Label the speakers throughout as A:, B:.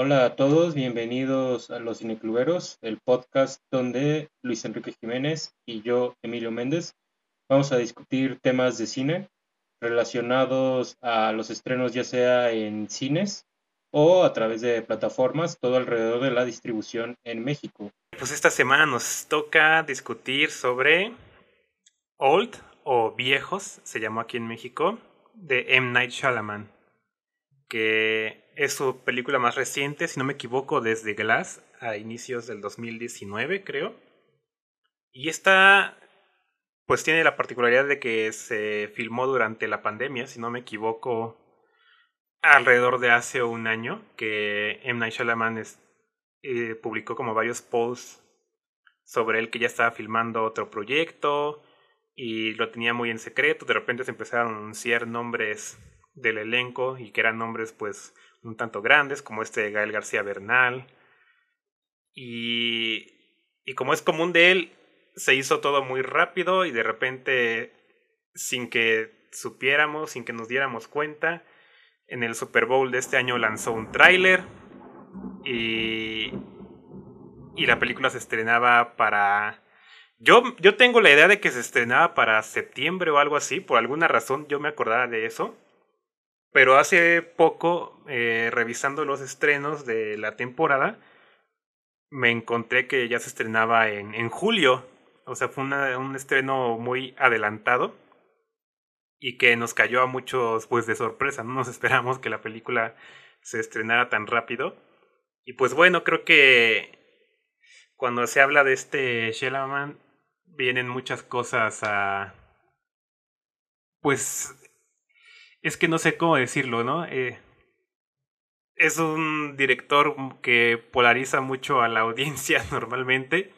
A: Hola a todos, bienvenidos a Los Cinecluberos, el podcast donde Luis Enrique Jiménez y yo, Emilio Méndez, vamos a discutir temas de cine relacionados a los estrenos ya sea en cines o a través de plataformas, todo alrededor de la distribución en México.
B: Pues esta semana nos toca discutir sobre Old o Viejos, se llamó aquí en México, de M. Night Shyamalan, que es su película más reciente, si no me equivoco, desde Glass a inicios del 2019, creo. Y esta, pues tiene la particularidad de que se filmó durante la pandemia, si no me equivoco, alrededor de hace un año, que M. Night Shyamalan eh, publicó como varios posts sobre él que ya estaba filmando otro proyecto y lo tenía muy en secreto. De repente se empezaron a anunciar nombres del elenco y que eran nombres pues un tanto grandes como este de Gael García Bernal. Y, y como es común de él, se hizo todo muy rápido y de repente sin que supiéramos, sin que nos diéramos cuenta, en el Super Bowl de este año lanzó un tráiler y, y la película se estrenaba para yo, yo tengo la idea de que se estrenaba para septiembre o algo así, por alguna razón yo me acordaba de eso. Pero hace poco, eh, revisando los estrenos de la temporada, me encontré que ya se estrenaba en, julio. O sea, fue un estreno muy adelantado y que nos cayó a muchos pues de sorpresa. No nos esperamos que la película se estrenara tan rápido. Y pues bueno, creo que cuando se habla de este Shelaman vienen muchas cosas a... Pues es que no sé cómo decirlo, ¿no? Eh, es un director que polariza mucho a la audiencia normalmente,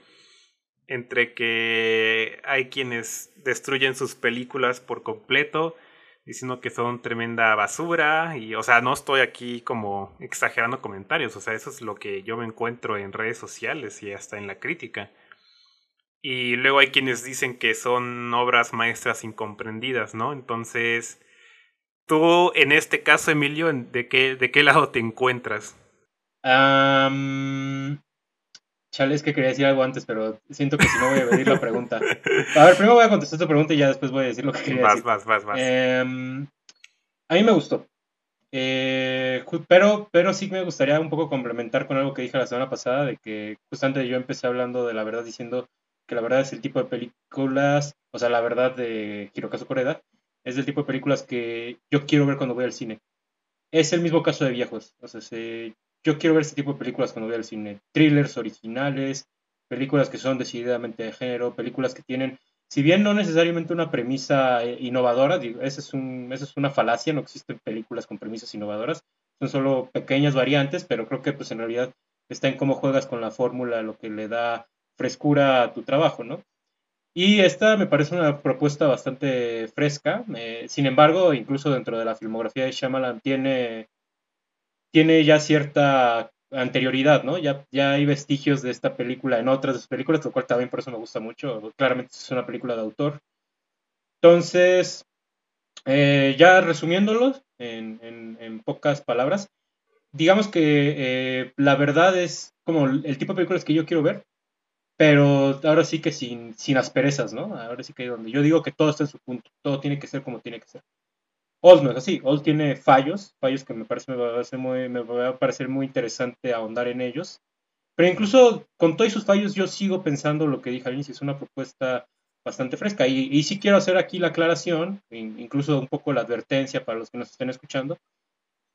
B: entre que hay quienes destruyen sus películas por completo, diciendo que son tremenda basura, y o sea, no estoy aquí como exagerando comentarios, o sea, eso es lo que yo me encuentro en redes sociales y hasta en la crítica. Y luego hay quienes dicen que son obras maestras incomprendidas, ¿no? Entonces, tú en este caso, Emilio, ¿de qué, de qué lado te encuentras?
A: Um, chale, es que quería decir algo antes, pero siento que si no voy a pedir la pregunta. A ver, primero voy a contestar tu pregunta y ya después voy a decir lo que quería decir.
B: Vas, vas, vas,
A: em, a mí me gustó. Eh, pero, pero sí me gustaría un poco complementar con algo que dije la semana pasada, de que justamente yo empecé hablando de la verdad diciendo que la verdad es el tipo de películas, o sea, la verdad de Hirokazu Koreda, es el tipo de películas que yo quiero ver cuando voy al cine. Es el mismo caso de viejos, o sea, yo quiero ver este tipo de películas cuando voy al cine. Thrillers originales, películas que son decididamente de género, películas que tienen, si bien no necesariamente una premisa eh, innovadora, digo, esa es, un, esa es una falacia, no existen películas con premisas innovadoras, son solo pequeñas variantes, pero creo que pues en realidad está en cómo juegas con la fórmula, lo que le da frescura a tu trabajo, ¿no? Y esta me parece una propuesta bastante fresca. Eh, sin embargo, incluso dentro de la filmografía de Shyamalan tiene, tiene ya cierta anterioridad, ¿no? Ya, ya hay vestigios de esta película en otras de sus películas, lo cual también por eso me gusta mucho. Claramente es una película de autor. Entonces, eh, ya resumiéndolo en, en, pocas palabras, digamos que eh, la verdad es como el tipo de películas que yo quiero ver, pero ahora sí que sin, sin asperezas, ¿no? Ahora sí que donde yo digo que todo está en su punto, todo tiene que ser como tiene que ser. Old no es así, Old tiene fallos, fallos que me parece me va a, muy, me va a parecer muy interesante ahondar en ellos, pero incluso con todos sus fallos yo sigo pensando lo que dije al inicio, es una propuesta bastante fresca y, y sí quiero hacer aquí la aclaración, incluso un poco la advertencia para los que nos estén escuchando,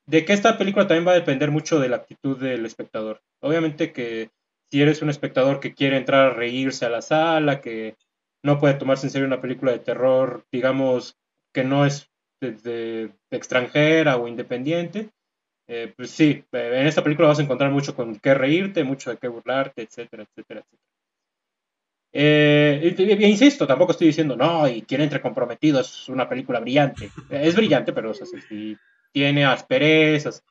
A: de que esta película también va a depender mucho de la actitud del espectador. Obviamente que si eres un espectador que quiere entrar a reírse a la sala, que no puede tomarse en serio una película de terror, digamos, que no es de, extranjera o independiente, eh, pues sí, en esta película vas a encontrar mucho con qué reírte, mucho de qué burlarte, etcétera, etcétera, etcétera. Eh, insisto, tampoco estoy diciendo, no, y Quien entre comprometido es una película brillante. Es brillante, pero o sea, tiene asperezas,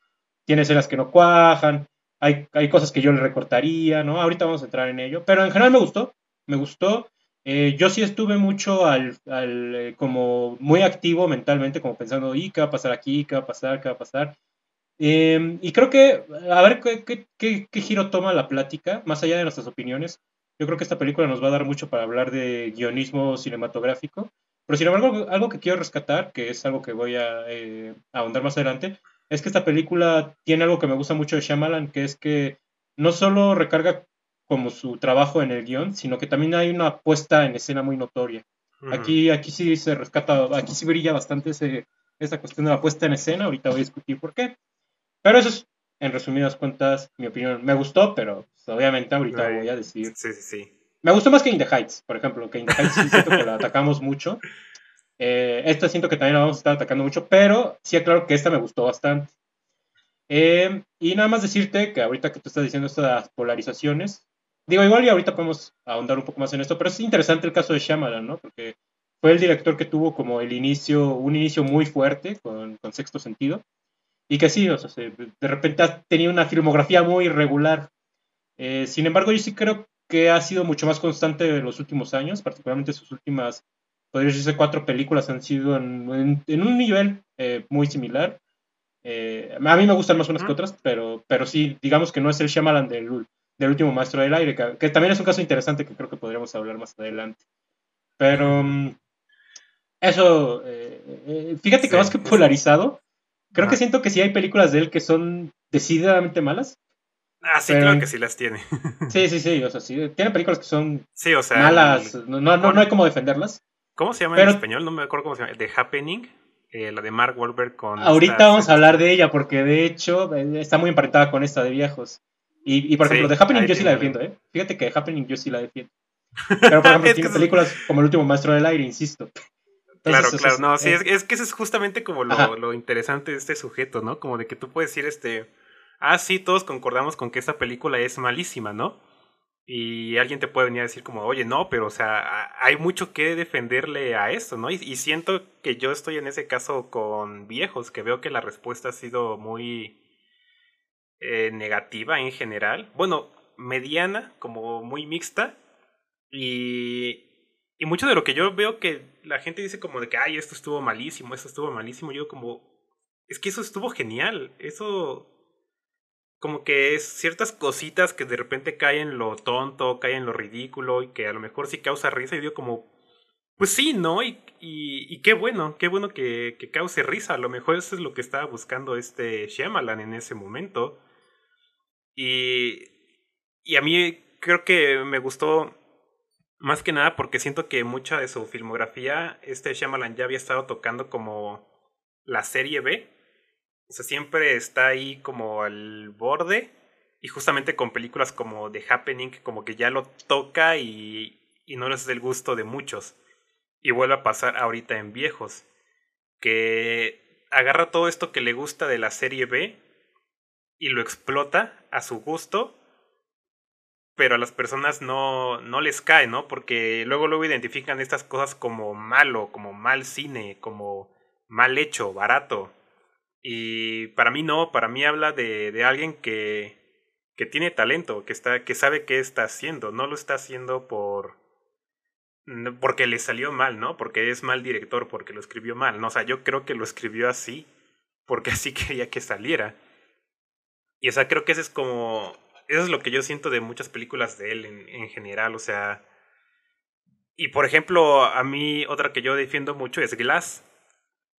A: tiene escenas que no cuajan, hay, cosas que yo le recortaría, ¿no? Ahorita vamos a entrar en ello, pero en general me gustó, me gustó. Eh, yo sí estuve mucho al, eh, como muy activo mentalmente, como pensando, ¿y qué va a pasar aquí? ¿Qué va a pasar? ¿Qué va a pasar? Em, y creo que, a ver qué, qué, giro toma la plática, más allá de nuestras opiniones. Yo creo que esta película nos va a dar mucho para hablar de guionismo cinematográfico. Pero sin embargo, algo que quiero rescatar, que es algo que voy a eh, ahondar más adelante, es que esta película tiene algo que me gusta mucho de Shyamalan, que es que no solo recarga como su trabajo en el guion, sino que también hay una puesta en escena muy notoria. Aquí, aquí sí se rescata, aquí sí brilla bastante ese, esa cuestión de la puesta en escena, ahorita voy a discutir por qué. Pero eso es, en resumidas cuentas, mi opinión. Me gustó, pero pues, obviamente ahorita voy a decir.
B: Sí, sí, sí.
A: Me gustó más que In the Heights, por ejemplo, que In the Heights sí siento que la atacamos mucho. Eh, esta siento que también la vamos a estar atacando mucho, pero sí aclaro que esta me gustó bastante. Eh, y nada más decirte que ahorita que tú estás diciendo esto de las polarizaciones, digo, igual y ahorita podemos ahondar un poco más en esto, pero es interesante el caso de Shyamalan, ¿no? Porque fue el director que tuvo como el inicio, un inicio muy fuerte con, con sexto sentido, y que sí, o sea, de repente ha tenido una filmografía muy irregular. Eh, sin embargo, yo sí creo que ha sido mucho más constante en los últimos años, particularmente sus últimas, podría decirse, cuatro películas han sido en, un nivel eh, muy similar. Eh, a mí me gustan más unas que otras, pero, pero sí, digamos que no es el Shyamalan del, del último Maestro del Aire, que, también es un caso interesante que creo que podríamos hablar más adelante. Pero mm, eso, fíjate que más que polarizado, Creo que siento que sí hay películas de él que son decididamente malas.
B: Ah, sí, creo que sí las tiene.
A: sí, sí, sí. O sea, sí. Tiene películas que son malas. No, no, no, hay cómo defenderlas.
B: ¿Cómo se llama en español? No me acuerdo cómo se llama. The Happening. Eh, la de Mark Wahlberg con.
A: Ahorita vamos a hablar de ella porque de hecho eh, está muy emparentada con esta de viejos. Y, y por ejemplo, The Happening yo sí la defiendo, ¿eh? Fíjate que The Happening yo sí la defiendo. Pero por ejemplo, tiene películas como El último maestro del aire, insisto
B: claro, claro, no, sí, es, que eso es justamente como lo, interesante de este sujeto, ¿no? Como de que tú puedes decir, este, ah, sí, todos concordamos con que esta película es malísima, ¿no? Y alguien te puede venir a decir como, oye, no, pero, o sea, hay mucho que defenderle a esto, ¿no? Y, siento que yo estoy en ese caso con viejos, que veo que la respuesta ha sido muy eh, negativa en general. Bueno, mediana, como muy mixta. Y, y mucho de lo que yo veo que la gente dice como de que, ay, esto estuvo malísimo, esto estuvo malísimo, yo como, es que eso estuvo genial, eso como que es ciertas cositas que de repente caen en lo tonto, caen en lo ridículo y que a lo mejor sí causa risa y digo como, pues sí, ¿no? Y, y, y qué bueno, qué bueno que, que, cause risa, a lo mejor eso es lo que estaba buscando este Shyamalan en ese momento. Y, y a mí creo que me gustó más que nada porque siento que mucha de su filmografía, este Shyamalan ya había estado tocando como la serie B. O sea, siempre está ahí como al borde. Y justamente con películas como The Happening, como que ya lo toca y, y no les del gusto de muchos. Y vuelve a pasar ahorita en viejos. Que agarra todo esto que le gusta de la serie B y lo explota a su gusto pero a las personas no, no les cae, ¿no? Porque luego luego identifican estas cosas como malo, como mal cine, como mal hecho, barato. Y para mí no, para mí habla de, de alguien que, que tiene talento, que, está, que sabe qué está haciendo, no lo está haciendo por porque le salió mal, ¿no? Porque es mal director, porque lo escribió mal, ¿no? O sea, yo creo que lo escribió así, porque así quería que saliera. Y o sea, creo que ese es como eso es lo que yo siento de muchas películas de él en, en general, o sea... Y por ejemplo, a mí otra que yo defiendo mucho es Glass,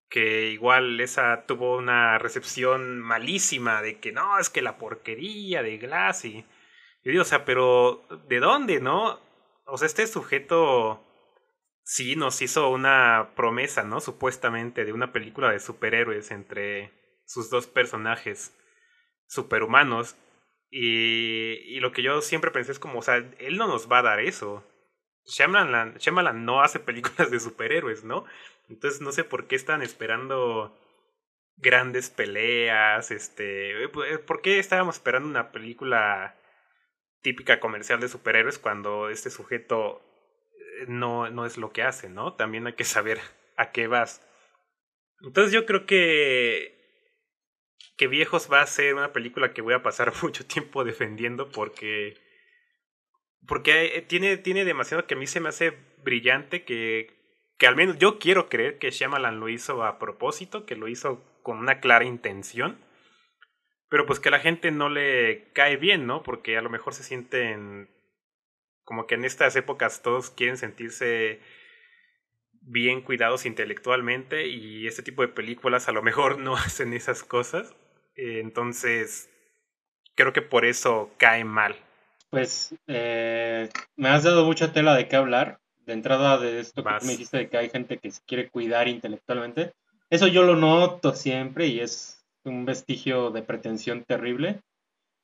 B: que igual esa tuvo una recepción malísima de que no, es que la porquería de Glass y... Yo digo, o sea, pero ¿de dónde, no? O sea, este sujeto sí nos hizo una promesa, ¿no? Supuestamente de una película de superhéroes entre sus dos personajes superhumanos y, y, lo que yo siempre pensé es como, o sea, él no nos va a dar eso. Shyamalan no hace películas de superhéroes, ¿no? Entonces no sé por qué están esperando grandes peleas, este, ¿por qué estábamos esperando una película típica comercial de superhéroes cuando este sujeto eh, no, no es lo que hace, ¿no? También hay que saber a qué vas. Entonces yo creo que que Viejos va a ser una película que voy a pasar mucho tiempo defendiendo porque porque tiene, tiene demasiado que a mí se me hace brillante que, que al menos yo quiero creer que Shyamalan lo hizo a propósito, que lo hizo con una clara intención. Pero pues que a la gente no le cae bien, ¿no? Porque a lo mejor se sienten como que en estas épocas todos quieren sentirse bien cuidados intelectualmente y este tipo de películas a lo mejor no hacen esas cosas. entonces, creo que por eso cae mal.
A: Pues eh, me has dado mucha tela de qué hablar. De entrada de esto que me dijiste de que hay gente que se quiere cuidar intelectualmente. Eso yo lo noto siempre y es un vestigio de pretensión terrible.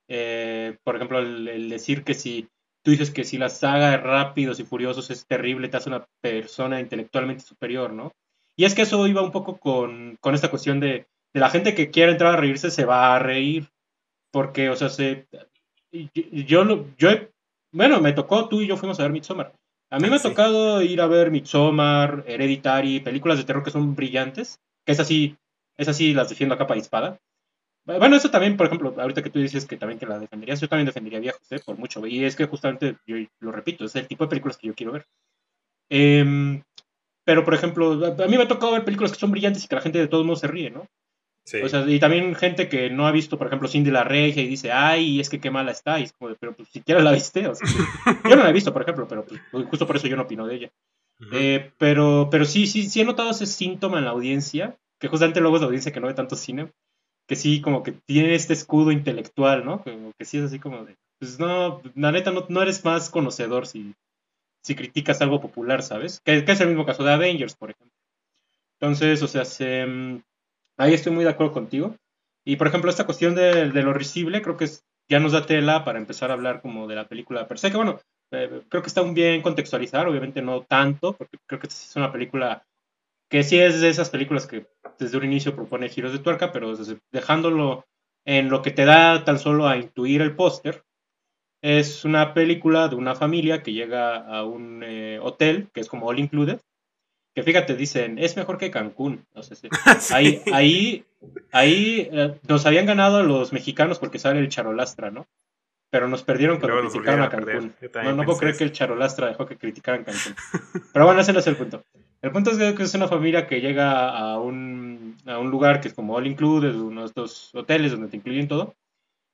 A: Eh, por ejemplo, el, decir que si tú dices que si la saga de Rápidos y Furiosos es terrible, te hace una persona intelectualmente superior, ¿no? Y es que eso iba un poco con, con esta cuestión de, de, la gente que quiere entrar a reírse se va a reír, porque, o sea, se, yo, yo, bueno, me tocó, tú y yo fuimos a ver Midsommar. A mí me ha tocado ir a ver Midsommar, Hereditary, películas de terror que son brillantes, que es así, es así las defiendo a capa y espada. Bueno, eso también, por ejemplo, ahorita que tú dices que también que la defenderías, yo también defendería viejos, ¿eh? por mucho. Y es que justamente, yo lo repito, es el tipo de películas que yo quiero ver. Em, pero, por ejemplo, a mí me ha tocado ver películas que son brillantes y que la gente de todos modos se ríe, ¿no? O sea, y también gente que no ha visto, por ejemplo, Cindy la Regia y dice, ay, es que qué mala está. Y es como, pero pues siquiera la viste. O sea, yo no la he visto, por ejemplo, pero pues, justo por eso yo no opino de ella. eh, pero, pero sí, sí, sí he notado ese síntoma en la audiencia, que justamente luego es la audiencia que no ve tanto cine, que sí, como que tiene este escudo intelectual, ¿no? Como que sí es así como de, pues no, la neta, no, no eres más conocedor si, si criticas algo popular, ¿sabes? Que, que es el mismo caso de Avengers, por ejemplo. Entonces, o sea, se mm, Ahí estoy muy de acuerdo contigo. Y por ejemplo, esta cuestión de, lo risible, creo que ya nos da tela para empezar a hablar como de la película per se, que bueno, eh, creo que está muy bien contextualizar, obviamente no tanto, porque creo que es una película que sí es de esas películas que desde un inicio propone giros de tuerca, pero dejándolo en lo que te da tan solo a intuir el póster, es una película de una familia que llega a un eh, hotel, que es como all included, que fíjate, dicen, es mejor que Cancún. Ahí, ahí, ahí eh, nos habían ganado los mexicanos porque sale el Charolastra, ¿no? Pero nos perdieron cuando criticaron a Cancún. No, no puedo creer que el Charolastra dejó que criticaran Cancún. Pero bueno, ese no es el punto. El punto es que es una familia que llega a un, a un lugar que es como all included, uno de estos hoteles donde te incluyen todo,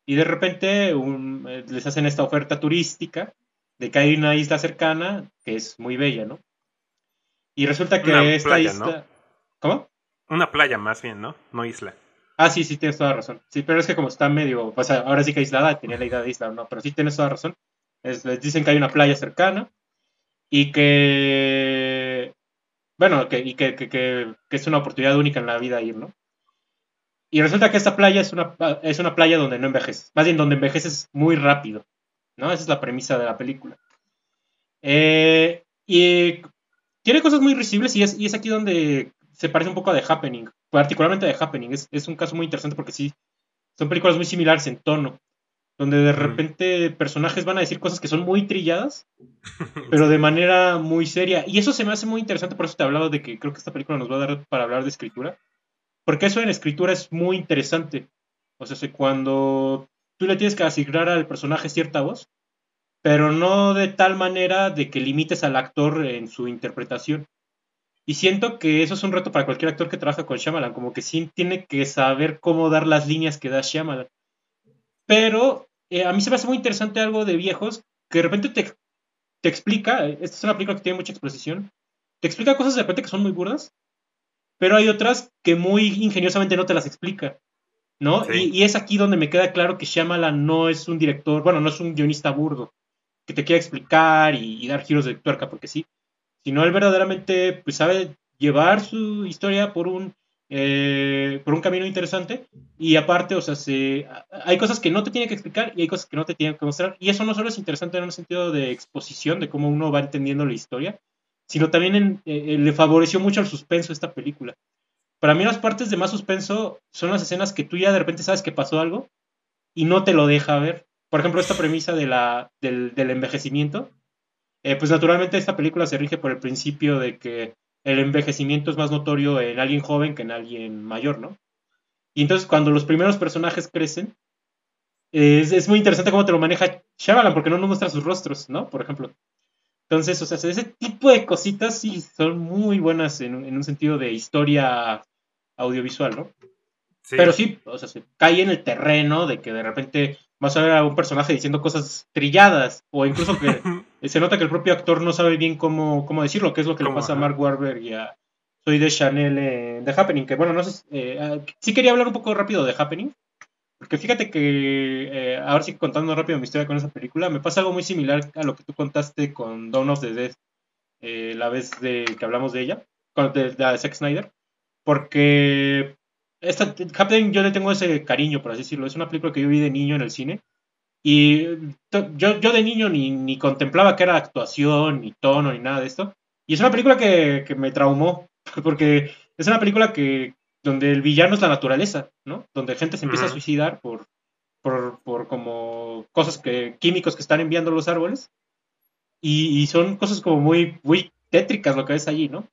A: y de repente eh, les hacen esta oferta turística de que hay una isla cercana que es muy bella, ¿no? Y resulta que esta isla. ¿Cómo?
B: Una playa más bien, ¿no? No isla.
A: Ah, sí, sí, tienes toda razón. Sí, pero es que como está medio. Pues ahora sí que aislada, tenía la idea de isla, no, pero sí tienes toda razón. les dicen que hay una playa cercana y que. Bueno, que, y que, que, que, es una oportunidad única en la vida ir, ¿no? Y resulta que esta playa es una, es una playa donde no envejeces. Más bien, donde envejeces muy rápido. ¿No? Esa es la premisa de la película. Eh, y tiene cosas muy risibles y es, y es aquí donde se parece un poco a The Happening, particularmente a The Happening. Es, es un caso muy interesante porque sí, son películas muy similares en tono, donde de repente personajes van a decir cosas que son muy trilladas, pero de manera muy seria. Y eso se me hace muy interesante, por eso te hablaba de que creo que esta película nos va a dar para hablar de escritura, porque eso en escritura es muy interesante. O sea, cuando tú le tienes que asignar al personaje cierta voz, pero no de tal manera de que limites al actor en su interpretación. Y siento que eso es un reto para cualquier actor que trabaja con Shyamalan, como que sí tiene que saber cómo dar las líneas que da Shyamalan. Pero eh, a mí se me hace muy interesante algo de viejos que de repente te, te explica, esta es una película que tiene mucha exposición, te explica cosas de repente que son muy burdas, pero hay otras que muy ingeniosamente no te las explica. ¿no? Y, y, es aquí donde me queda claro que Shyamalan no es un director, bueno, no es un guionista burdo que te quiera explicar y, dar giros de tuerca porque sí, sino él verdaderamente pues, sabe llevar su historia por un, eh, por un camino interesante. Y aparte, o sea, se, hay cosas que no te tiene que explicar y hay cosas que no te tiene que mostrar. Y eso no solo es interesante en un sentido de exposición, de cómo uno va entendiendo la historia, sino también eh, le favoreció mucho el suspenso esta película. Para mí las partes de más suspenso son las escenas que tú ya de repente sabes que pasó algo y no te lo deja ver por ejemplo, esta premisa de la, del, envejecimiento, eh, pues naturalmente esta película se rige por el principio de que el envejecimiento es más notorio en alguien joven que en alguien mayor, ¿no? Y entonces cuando los primeros personajes crecen, es, muy interesante cómo te lo maneja Shyamalan, porque no nos muestra sus rostros, ¿no? Por ejemplo. Entonces, o sea, ese tipo de cositas sí son muy buenas en, en un sentido de historia audiovisual, ¿no? Pero sí, o sea, se cae en el terreno de que de repente vas a ver a un personaje diciendo cosas trilladas, o incluso que se nota que el propio actor no sabe bien cómo, cómo decirlo, que es lo que le pasa a Mark Warburg y a Soy de Chanel en The Happening, que bueno, no sé, eh, ah, sí quería hablar un poco rápido de Happening, porque fíjate que, eh, ahora sí contando rápido mi historia con esa película, me pasa algo muy similar a lo que tú contaste con Dawn of the Dead, eh, la vez de que hablamos de ella, con, de, de Zack Snyder, porque esta, Happening yo le tengo ese cariño, por así decirlo. Es una película que yo vi de niño en el cine. Y yo, yo de niño ni, ni contemplaba que era actuación, ni tono, ni nada de esto. Y es una película que, que me traumó, porque es una película que donde el villano es la naturaleza, ¿no? Donde gente se empieza a suicidar por, por, por, como cosas que, químicos que están enviando los árboles. Y, y, son cosas como muy, muy tétricas lo que ves allí, ¿no?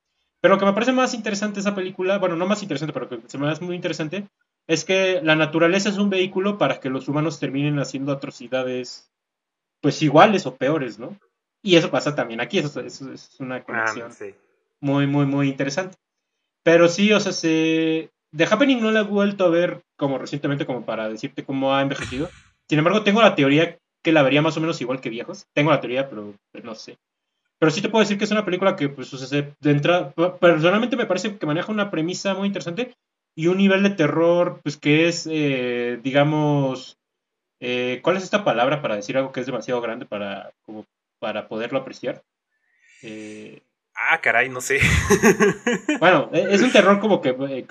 A: Pero lo que me parece más interesante esa película, bueno, no más interesante, pero que se me hace muy interesante, es que la naturaleza es un vehículo para que los humanos terminen haciendo atrocidades, pues iguales o peores, ¿no? Y eso pasa también aquí, eso, es una ah, conexión muy, muy, muy interesante. Pero sí, o sea, se... The Happening no la he vuelto a ver como recientemente como para decirte cómo ha envejecido. Sin embargo, tengo la teoría que la vería más o menos igual que viejos. Tengo la teoría, pero no sé. Pero sí te puedo decir que es una película que, pues, de entrada, personalmente me parece que maneja una premisa muy interesante y un nivel de terror, pues, que es, eh, digamos, eh, ¿cuál es esta palabra para decir algo que es demasiado grande para, como, para poderlo apreciar?
B: Eh, ah, caray, no sé.
A: bueno, e, es un terror como que,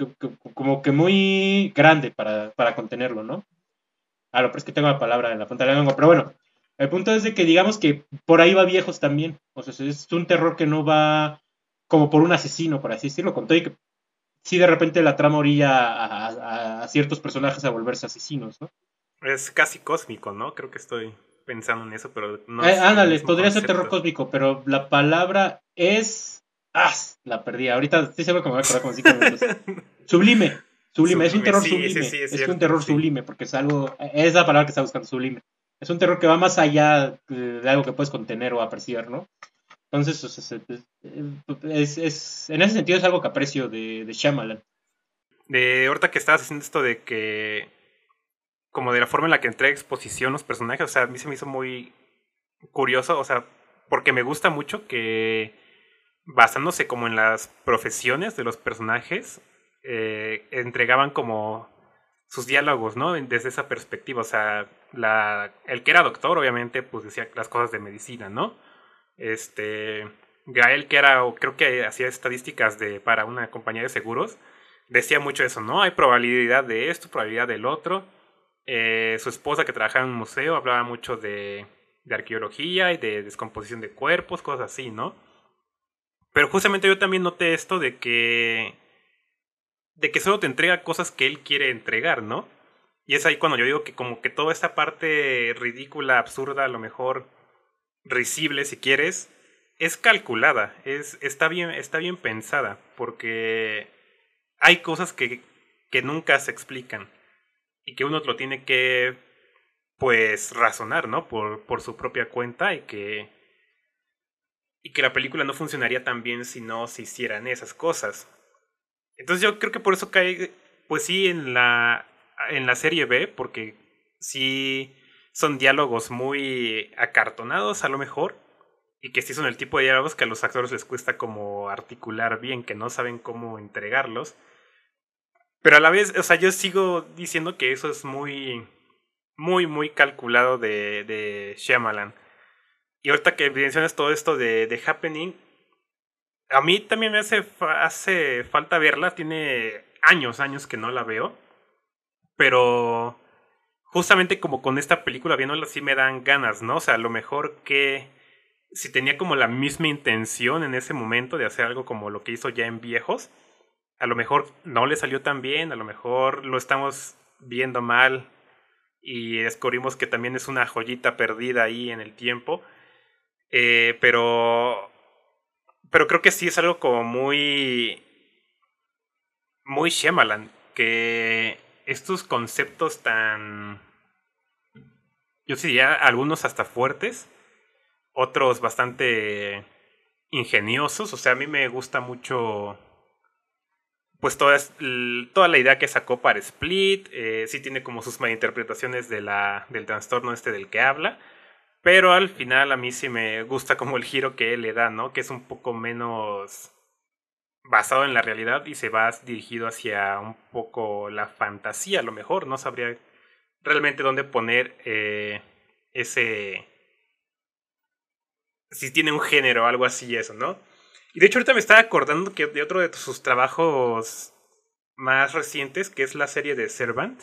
A: como que muy grande para, para contenerlo, ¿no? Ah, lo pero es que tengo la palabra en la punta de la lengua, pero bueno, el punto es de que digamos que por ahí va viejos también. O sea, es un terror que no va como por un asesino, por así decirlo, con todo y que sí de repente la trama orilla a, ciertos personajes a volverse asesinos, ¿no?
B: Es casi cósmico, ¿no? Creo que estoy pensando en eso, pero no.
A: Eh, ándale, podría ser terror cósmico, pero la palabra es. ¡Ah! La perdí. Ahorita estoy seguro que me voy a acordar como cinco minutos. Sublime. Sublime. es un terror sublime. es, un terror sublime, porque es algo. Es la palabra que está buscando, sublime es un terror que va más allá de algo que puedes contener o apreciar, ¿no? Entonces, es, en ese sentido es algo que aprecio de, de Shyamalan.
B: De ahorita que estabas haciendo esto de que, como de la forma en la que entrega exposición los personajes, o sea, a mí se me hizo muy curioso, o sea, porque me gusta mucho que basándose como en las profesiones de los personajes, eh, entregaban como sus diálogos, ¿no? Desde esa perspectiva, o sea, la, el que era doctor, obviamente, pues decía las cosas de medicina, ¿no? Este, Gael, que era, creo que hacía estadísticas de, para una compañía de seguros, decía mucho eso, ¿no? Hay probabilidad de esto, probabilidad del otro. Eh, su esposa, que trabajaba en un museo, hablaba mucho de, de arqueología y de descomposición de cuerpos, cosas así, ¿no? Pero justamente yo también noté esto de que de que solo te entrega cosas que él quiere entregar, ¿no? Y es ahí cuando yo digo que como que toda esta parte ridícula, absurda, a lo mejor risible si quieres, es calculada, es, está, bien, está bien pensada, porque hay cosas que, que nunca se explican y que uno lo tiene que, pues, razonar, ¿no? Por, por su propia cuenta y que, y que la película no funcionaría tan bien si no se hicieran esas cosas. Entonces yo creo que por eso cae, pues sí, en la, en la serie B, porque sí son diálogos muy acartonados a lo mejor, y que sí son el tipo de diálogos que a los actores les cuesta como articular bien, que no saben cómo entregarlos. Pero a la vez, o sea, yo sigo diciendo que eso es muy, muy, muy calculado de, de Shyamalan. Y ahorita que mencionas todo esto de, de Happening, a mí también me hace, falta verla. Tiene años, años que no la veo. Pero justamente como con esta película viéndola sí me dan ganas, ¿no? O sea, a lo mejor que si tenía como la misma intención en ese momento de hacer algo como lo que hizo ya en viejos, a lo mejor no le salió tan bien, a lo mejor lo estamos viendo mal y descubrimos que también es una joyita perdida ahí en el tiempo. Eh, pero pero creo que sí es algo como muy. Muy Shyamalan. Que estos conceptos tan. Yo diría algunos hasta fuertes. Otros bastante ingeniosos. O sea, a mí me gusta mucho. pues toda, toda la idea que sacó para Split, eh, sí tiene como sus malinterpretaciones de la, del trastorno este del que habla, pero al final a mí sí me gusta como el giro que le da, ¿no? Que es un poco menos basado en la realidad y se va dirigido hacia un poco la fantasía, a lo mejor, no sabría realmente dónde poner eh, ese... Si tiene un género algo así eso, ¿no? Y de hecho ahorita me estaba acordando que de otro de sus trabajos más recientes, que es la serie de Servant,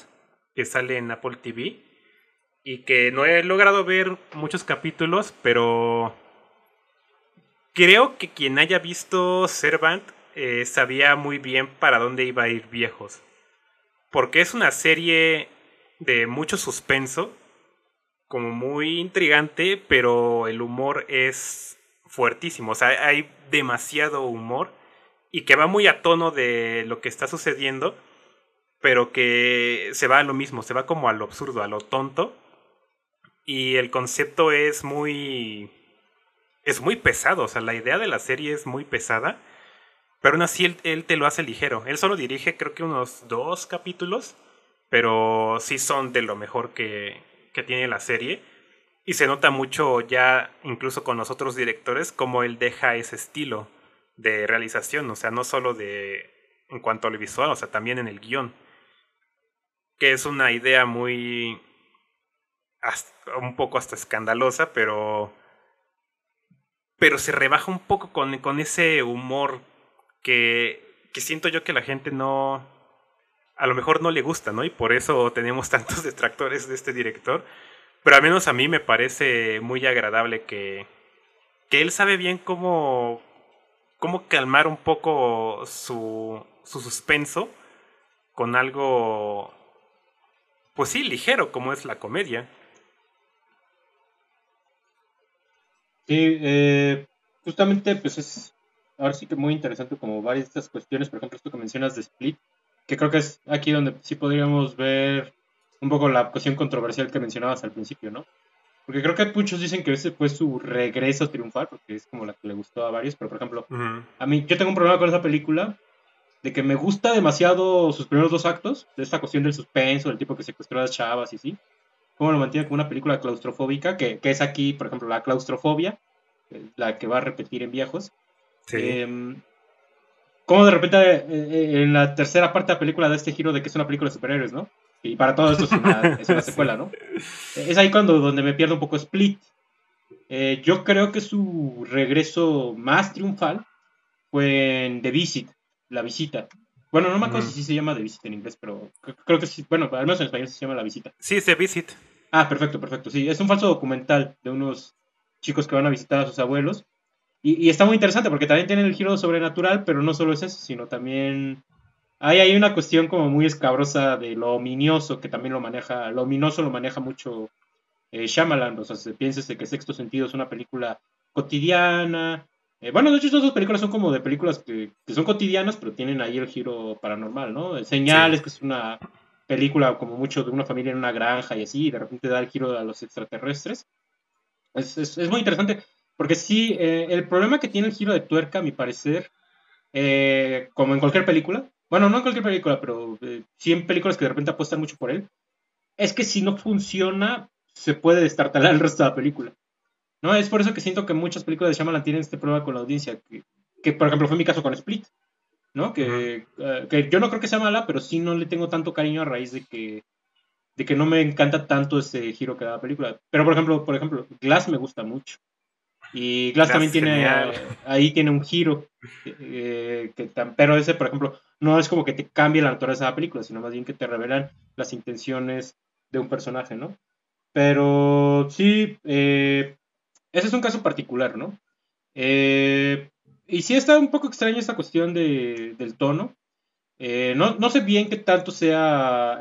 B: que sale en Apple TV, y que no he logrado ver muchos capítulos, pero creo que quien haya visto Servant eh, sabía muy bien para dónde iba a ir viejos. Porque es una serie de mucho suspenso, como muy intrigante, pero el humor es fuertísimo. O sea, hay demasiado humor y que va muy a tono de lo que está sucediendo, pero que se va a lo mismo, se va como a lo absurdo, a lo tonto. Y el concepto es muy. es muy pesado. O sea, la idea de la serie es muy pesada. Pero aún así él, te lo hace ligero. Él solo dirige creo que unos dos capítulos. Pero sí son de lo mejor que, que tiene la serie. Y se nota mucho ya, incluso con los otros directores, cómo él deja ese estilo de realización, o sea, no solo de en cuanto al visual, o sea, también en el guion. Que es una idea muy. Un poco hasta escandalosa, pero. Pero se rebaja un poco con, con ese humor que, que siento yo que la gente no. A lo mejor no le gusta, ¿no? Y por eso tenemos tantos detractores de este director pero al menos a mí me parece muy agradable que, que él sabe bien cómo, cómo calmar un poco su, su suspenso con algo, pues sí, ligero como es la comedia.
A: Sí, eh, justamente pues es ahora sí que muy interesante como varias de estas cuestiones, por ejemplo esto que mencionas de Split, que creo que es aquí donde sí podríamos ver un poco la cuestión controversial que mencionabas al principio, ¿no? Porque creo que muchos dicen que ese fue su regreso triunfal, porque es como la que le gustó a varios, pero por ejemplo, a mí yo tengo un problema con esa película, de que me gusta demasiado sus primeros dos actos, de esta cuestión del suspenso, del tipo que secuestró a las chavas y sí, cómo lo mantiene como una película claustrofóbica, que, que es aquí, por ejemplo, la claustrofobia, la que va a repetir en viejos. Sí. Eh, cómo de repente eh, eh, en la tercera parte de la película da este giro de que es una película de superhéroes, ¿no? Y para todo esto es una, secuela, ¿no? Es ahí cuando donde me pierdo un poco Split. Eh, yo creo que su regreso más triunfal fue en The Visit, La Visita. Bueno, no me acuerdo si se llama The Visit en inglés, pero creo que sí, bueno, al menos en español se llama La Visita.
B: Sí, es The Visit.
A: Ah, perfecto, perfecto. Sí, es un falso documental de unos chicos que van a visitar a sus abuelos. Y, y está muy interesante porque también tiene el giro sobrenatural, pero no solo es eso, sino también Ahí hay una cuestión como muy escabrosa de lo ominioso, que también lo maneja, lo ominoso lo maneja mucho eh, Shyamalan, o sea, se piensa que Sexto Sentido es una película cotidiana. Eh, bueno, de hecho, estas dos películas son como de películas que, son cotidianas, pero tienen ahí el giro paranormal, ¿no? Señales, que es una película como mucho de una familia en una granja y así, y de repente da el giro a los extraterrestres. Es, es, muy interesante, porque sí, eh, el problema que tiene el giro de tuerca, a mi parecer, como en cualquier película, bueno, no en cualquier película, pero eh, sí en películas que de repente apuestan mucho por él, es que si no funciona, se puede destartalar el resto de la película. ¿No? Es por eso que siento que muchas películas de Shyamalan tienen este problema con la audiencia, que, por ejemplo fue mi caso con Split, ¿no? Que, eh, que, yo no creo que sea mala, pero sí no le tengo tanto cariño a raíz de que, de que no me encanta tanto ese giro que da la película. Pero por ejemplo, por ejemplo, Glass me gusta mucho. Y Glass, también tiene, ahí tiene un giro, eh, que, pero ese, por ejemplo, no es como que te cambie la naturaleza de la película, sino más bien que te revelan las intenciones de un personaje, ¿no? Pero sí, eh, ese es un caso particular, ¿no? Eh, y sí está un poco extraña esta cuestión de, del tono. no, no, sé bien qué tanto sea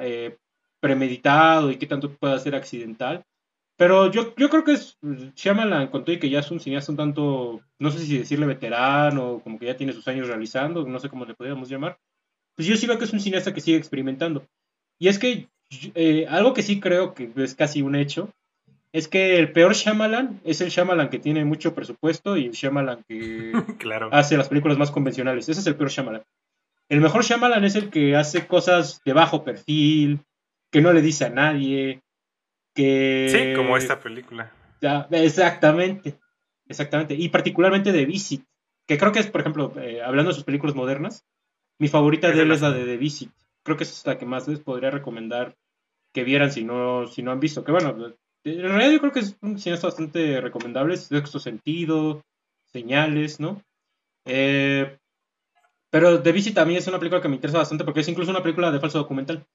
A: premeditado y qué tanto pueda ser accidental. Pero yo, yo creo que es Shyamalan contó y que ya es un cineasta un tanto, no sé si decirle veterano, como que ya tiene sus años realizando, no sé cómo le podríamos llamar. Pues yo sí veo que es un cineasta que sigue experimentando. Y es que eh, algo que sí creo que es casi un hecho, es que el peor Shyamalan es el Shyamalan que tiene mucho presupuesto y el Shyamalan que
B: claro.
A: hace las películas más convencionales. Ese es el peor Shyamalan. El mejor Shyamalan es el que hace cosas de bajo perfil, que no le dice a nadie, que...
B: Sí, como esta película.
A: Ya, exactamente, exactamente. Y particularmente de Visit, que creo que es, por ejemplo, eh, hablando de sus películas modernas, mi favorita de él es la de The Visit. Creo que es la que más les podría recomendar que vieran si no, si no han visto. Que bueno, en realidad yo creo que es un cineasta bastante recomendable, sexto sentido, señales, ¿no? Eh, pero The Visit también es una película que me interesa bastante porque es incluso una película de falso documental.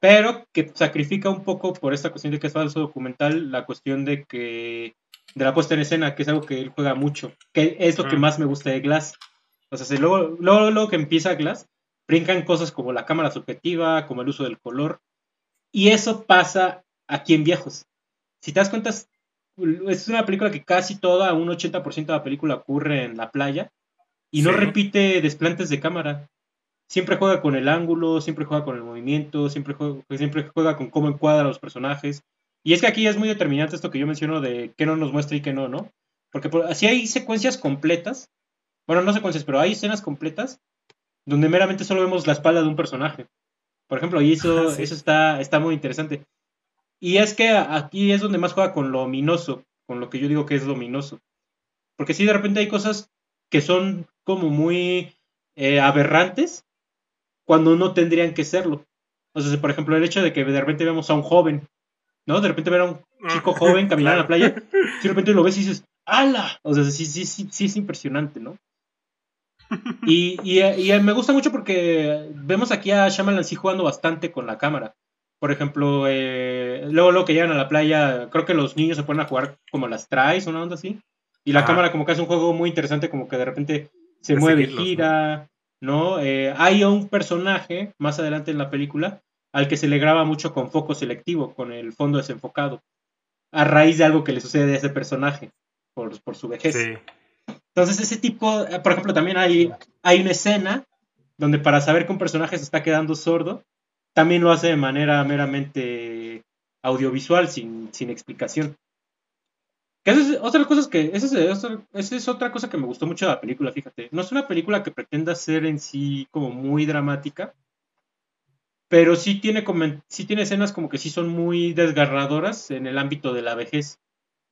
A: Pero que sacrifica un poco por esta cuestión de que es falso documental, la cuestión de que de la puesta en escena, que es algo que él juega mucho, que es lo que más me gusta de Glass. O sea, luego, luego, luego que empieza Glass, brincan cosas como la cámara subjetiva, como el uso del color, y eso pasa aquí en Viejos. Si te das cuenta, es una película que casi toda, un 80% de la película ocurre en la playa, y no repite desplantes de cámara. Siempre juega con el ángulo, siempre juega con el movimiento, siempre juega, siempre juega con cómo encuadra a los personajes. Y es que aquí es muy determinante esto que yo menciono de qué no nos muestra y qué no, ¿no? Porque así hay secuencias completas, bueno, no secuencias, pero hay escenas completas donde meramente solo vemos la espalda de un personaje. Por ejemplo, y eso, eso está, está muy interesante. Y es que aquí es donde más juega con lo ominoso, con lo que yo digo que es luminoso. Porque si de repente hay cosas que son como muy eh, aberrantes cuando no tendrían que serlo. O sea, por ejemplo, el hecho de que de repente vemos a un joven ¿no? De repente ver a un chico joven caminar en la playa, y de repente lo ves y dices, ¡ala! O sea, sí, sí, sí, sí es impresionante, ¿no? Y, y, me gusta mucho porque vemos aquí a Shyamalan sí jugando bastante con la cámara. Por ejemplo, eh, luego, luego que llegan a la playa, creo que los niños se ponen a jugar como las traes, una onda así. Y la cámara como que hace un juego muy interesante, como que de repente se mueve, gira, ¿no? Eh, hay un personaje más adelante en la película al que se le graba mucho con foco selectivo, con el fondo desenfocado, a raíz de algo que le sucede a ese personaje por, por su vejez. Entonces, ese tipo, por ejemplo, también hay, hay una escena donde para saber que un personaje se está quedando sordo, también lo hace de manera meramente audiovisual, sin, sin explicación. Que eso es otra cosa que, eso es, esa es otra cosa que me gustó mucho de la película, fíjate. No es una película que pretenda ser en sí como muy dramática, pero sí tiene, sí tiene escenas como que sí son muy desgarradoras en el ámbito de la vejez,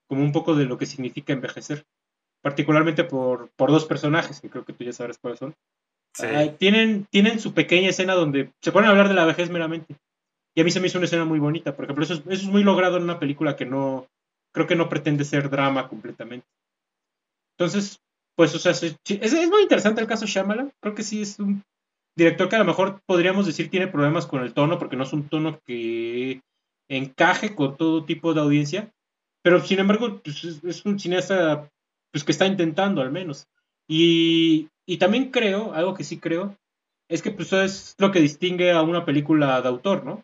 A: como un poco de lo que significa envejecer, particularmente por, por dos personajes, que creo que tú ya sabes cuáles son. Tienen, tienen su pequeña escena donde se ponen a hablar de la vejez meramente. Y a mí se me hizo una escena muy bonita, por ejemplo, eso es, eso es muy logrado en una película que no, creo que no pretende ser drama completamente. Entonces, pues, o sea, es, es, muy interesante el caso Shyamalan. Creo que sí es un director que a lo mejor podríamos decir tiene problemas con el tono, porque no es un tono que encaje con todo tipo de audiencia, pero sin embargo pues, es, un cineasta pues, que está intentando al menos. Y, y, también creo, algo que sí creo, es que pues es lo que distingue a una película de autor, ¿no?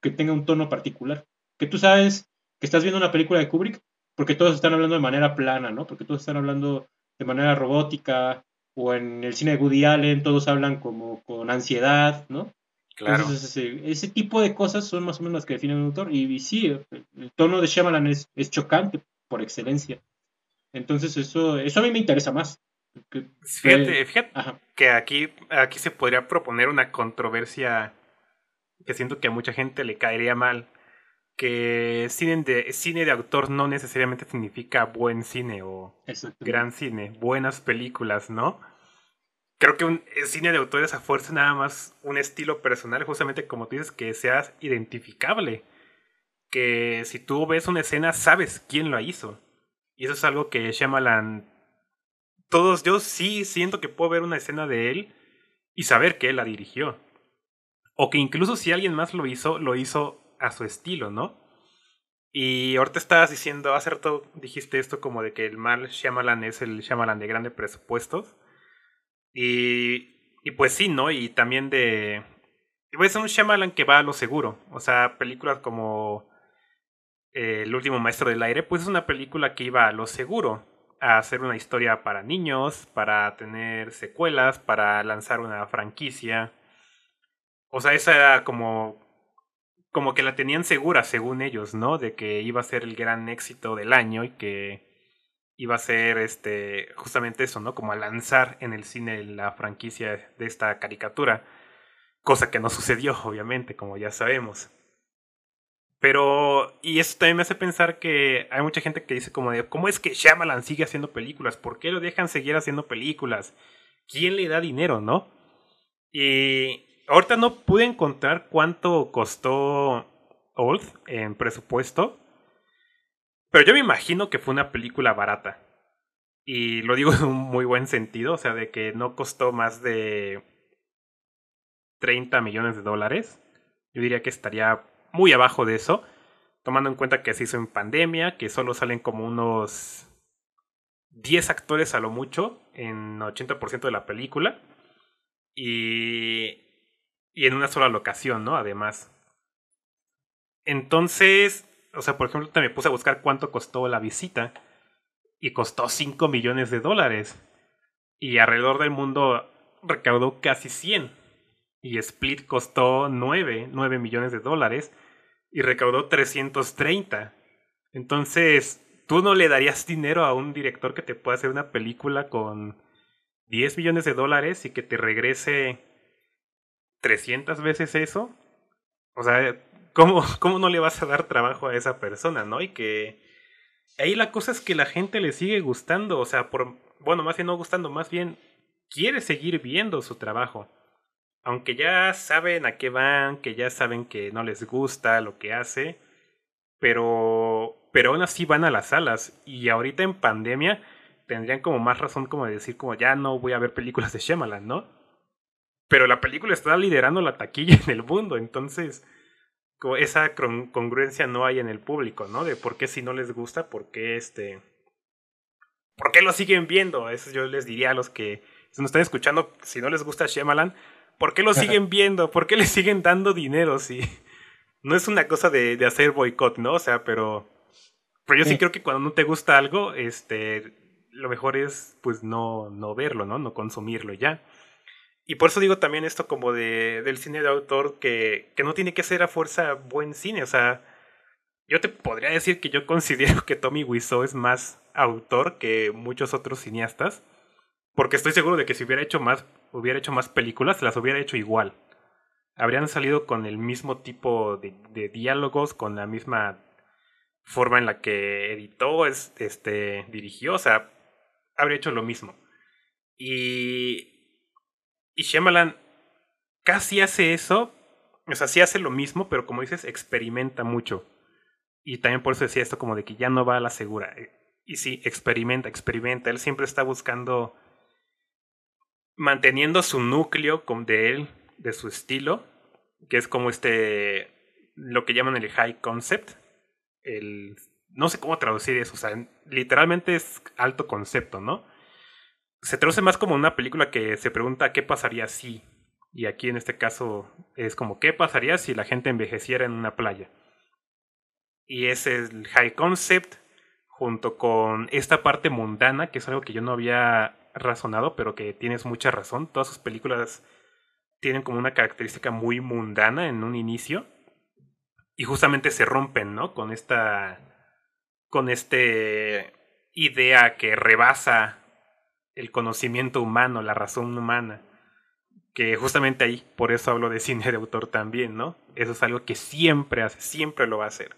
A: Que tenga un tono particular. Que tú sabes que estás viendo una película de Kubrick porque todos están hablando de manera plana, ¿no? Porque todos están hablando de manera robótica, o en el cine de Woody Allen todos hablan como con ansiedad, ¿no? Claro. ese, tipo de cosas son más o menos las que definen un autor. Y, sí, el, tono de Shyamalan es, es, chocante por excelencia. Entonces eso, eso a mí me interesa más.
B: Fíjate, fíjate que aquí, aquí se podría proponer una controversia que siento que a mucha gente le caería mal. Que cine de, cine de autor no necesariamente significa buen cine o gran cine, buenas películas, ¿no? creo que un cine de autores a fuerza nada más un estilo personal, justamente como tú dices, que seas identificable. Que si tú ves una escena, sabes quién la hizo. Y eso es algo que Shyamalan. Todos, yo sí siento que puedo ver una escena de él y saber que él la dirigió. O que incluso si alguien más lo hizo, lo hizo a su estilo, ¿no? Y ahorita estabas diciendo, hace dijiste esto como de que el mal Shyamalan es el Shyamalan de grandes presupuestos. Y, y pues sí, ¿no? Y también de... Y pues es un Shyamalan que va a lo seguro. O sea, películas como eh, El último maestro del aire, pues es una película que iba a lo seguro. A hacer una historia para niños, para tener secuelas, para lanzar una franquicia. O sea, esa era como... Como que la tenían segura, según ellos, ¿no? De que iba a ser el gran éxito del año y que iba a ser este justamente eso, ¿no? Como a lanzar en el cine la franquicia de esta caricatura, cosa que no sucedió, obviamente, como ya sabemos. Pero, y eso también me hace pensar que hay mucha gente que dice como de, ¿cómo es que Shyamalan sigue haciendo películas? ¿Por qué lo dejan seguir haciendo películas? ¿Quién le da dinero, no? Y ahorita no pude encontrar cuánto costó Old en presupuesto, pero yo me imagino que fue una película barata. Y lo digo en un muy buen sentido, o sea, de que no costó más de 30 millones de dólares. Yo diría que estaría muy abajo de eso, tomando en cuenta que se hizo en pandemia, que solo salen como unos 10 actores a lo mucho en 80% de la película y, y en una sola locación, ¿no? Además. Entonces, o sea, por ejemplo, me puse a buscar cuánto costó la visita y costó 5 millones de dólares. Y alrededor del mundo recaudó casi 100. Y Split costó 9, 9 millones de dólares y recaudó 330. Entonces, ¿tú no le darías dinero a un director que te pueda hacer una película con 10 millones de dólares y que te regrese 300 veces eso? O sea, ¿cómo, ¿cómo no le vas a dar trabajo a esa persona, no? Y que ahí la cosa es que la gente le sigue gustando, o sea, por, bueno, más bien no gustando, más bien quiere seguir viendo su trabajo aunque ya saben a qué van, que ya saben que no les gusta lo que hace, pero, pero aún así van a las salas. Y ahorita en pandemia tendrían como más razón como de decir como ya no voy a ver películas de Shyamalan, ¿no? Pero la película está liderando la taquilla en el mundo, entonces esa congruencia no hay en el público, ¿no? De por qué si no les gusta, por qué este... ¿Por qué lo siguen viendo? Eso yo les diría a los que se nos están escuchando, si no les gusta Shyamalan, ¿Por qué lo siguen viendo? ¿Por qué le siguen dando dinero? Sí. No es una cosa de, de hacer boicot, ¿no? O sea, pero. Pero yo sí. creo que cuando no te gusta algo, este. Lo mejor es, pues, no, no verlo, ¿no? No consumirlo ya. Y por eso digo también esto como de, del cine de autor, que, que no tiene que ser a fuerza buen cine. O sea, yo te podría decir que yo considero que Tommy Wiseau es más autor que muchos otros cineastas. Porque estoy seguro de que si hubiera hecho más hubiera hecho más películas, las hubiera hecho igual. Habrían salido con el mismo tipo de, diálogos, con la misma forma en la que editó, este, dirigió, o sea, habría hecho lo mismo. Y, y Shyamalan casi hace eso, o sea, sí hace lo mismo, pero como dices, experimenta mucho. Y también por eso decía esto como de que ya no va a la segura. Y sí, experimenta, experimenta. Él siempre está buscando manteniendo su núcleo de él, de su estilo, que es como este, lo que llaman el high concept, el, no sé cómo traducir eso, o sea, literalmente es alto concepto, ¿no? Se traduce más como una película que se pregunta qué pasaría si, y aquí en este caso es como qué pasaría si la gente envejeciera en una playa. Y ese es el high concept junto con esta parte mundana, que es algo que yo no había razonado, pero que tienes mucha razón. Todas sus películas tienen como una característica muy mundana en un inicio. Y justamente se rompen, ¿no? Con esta. con este idea que rebasa el conocimiento humano, la razón humana. Que justamente ahí, por eso hablo de cine de autor también, ¿no? Eso es algo que siempre hace, siempre lo va a hacer.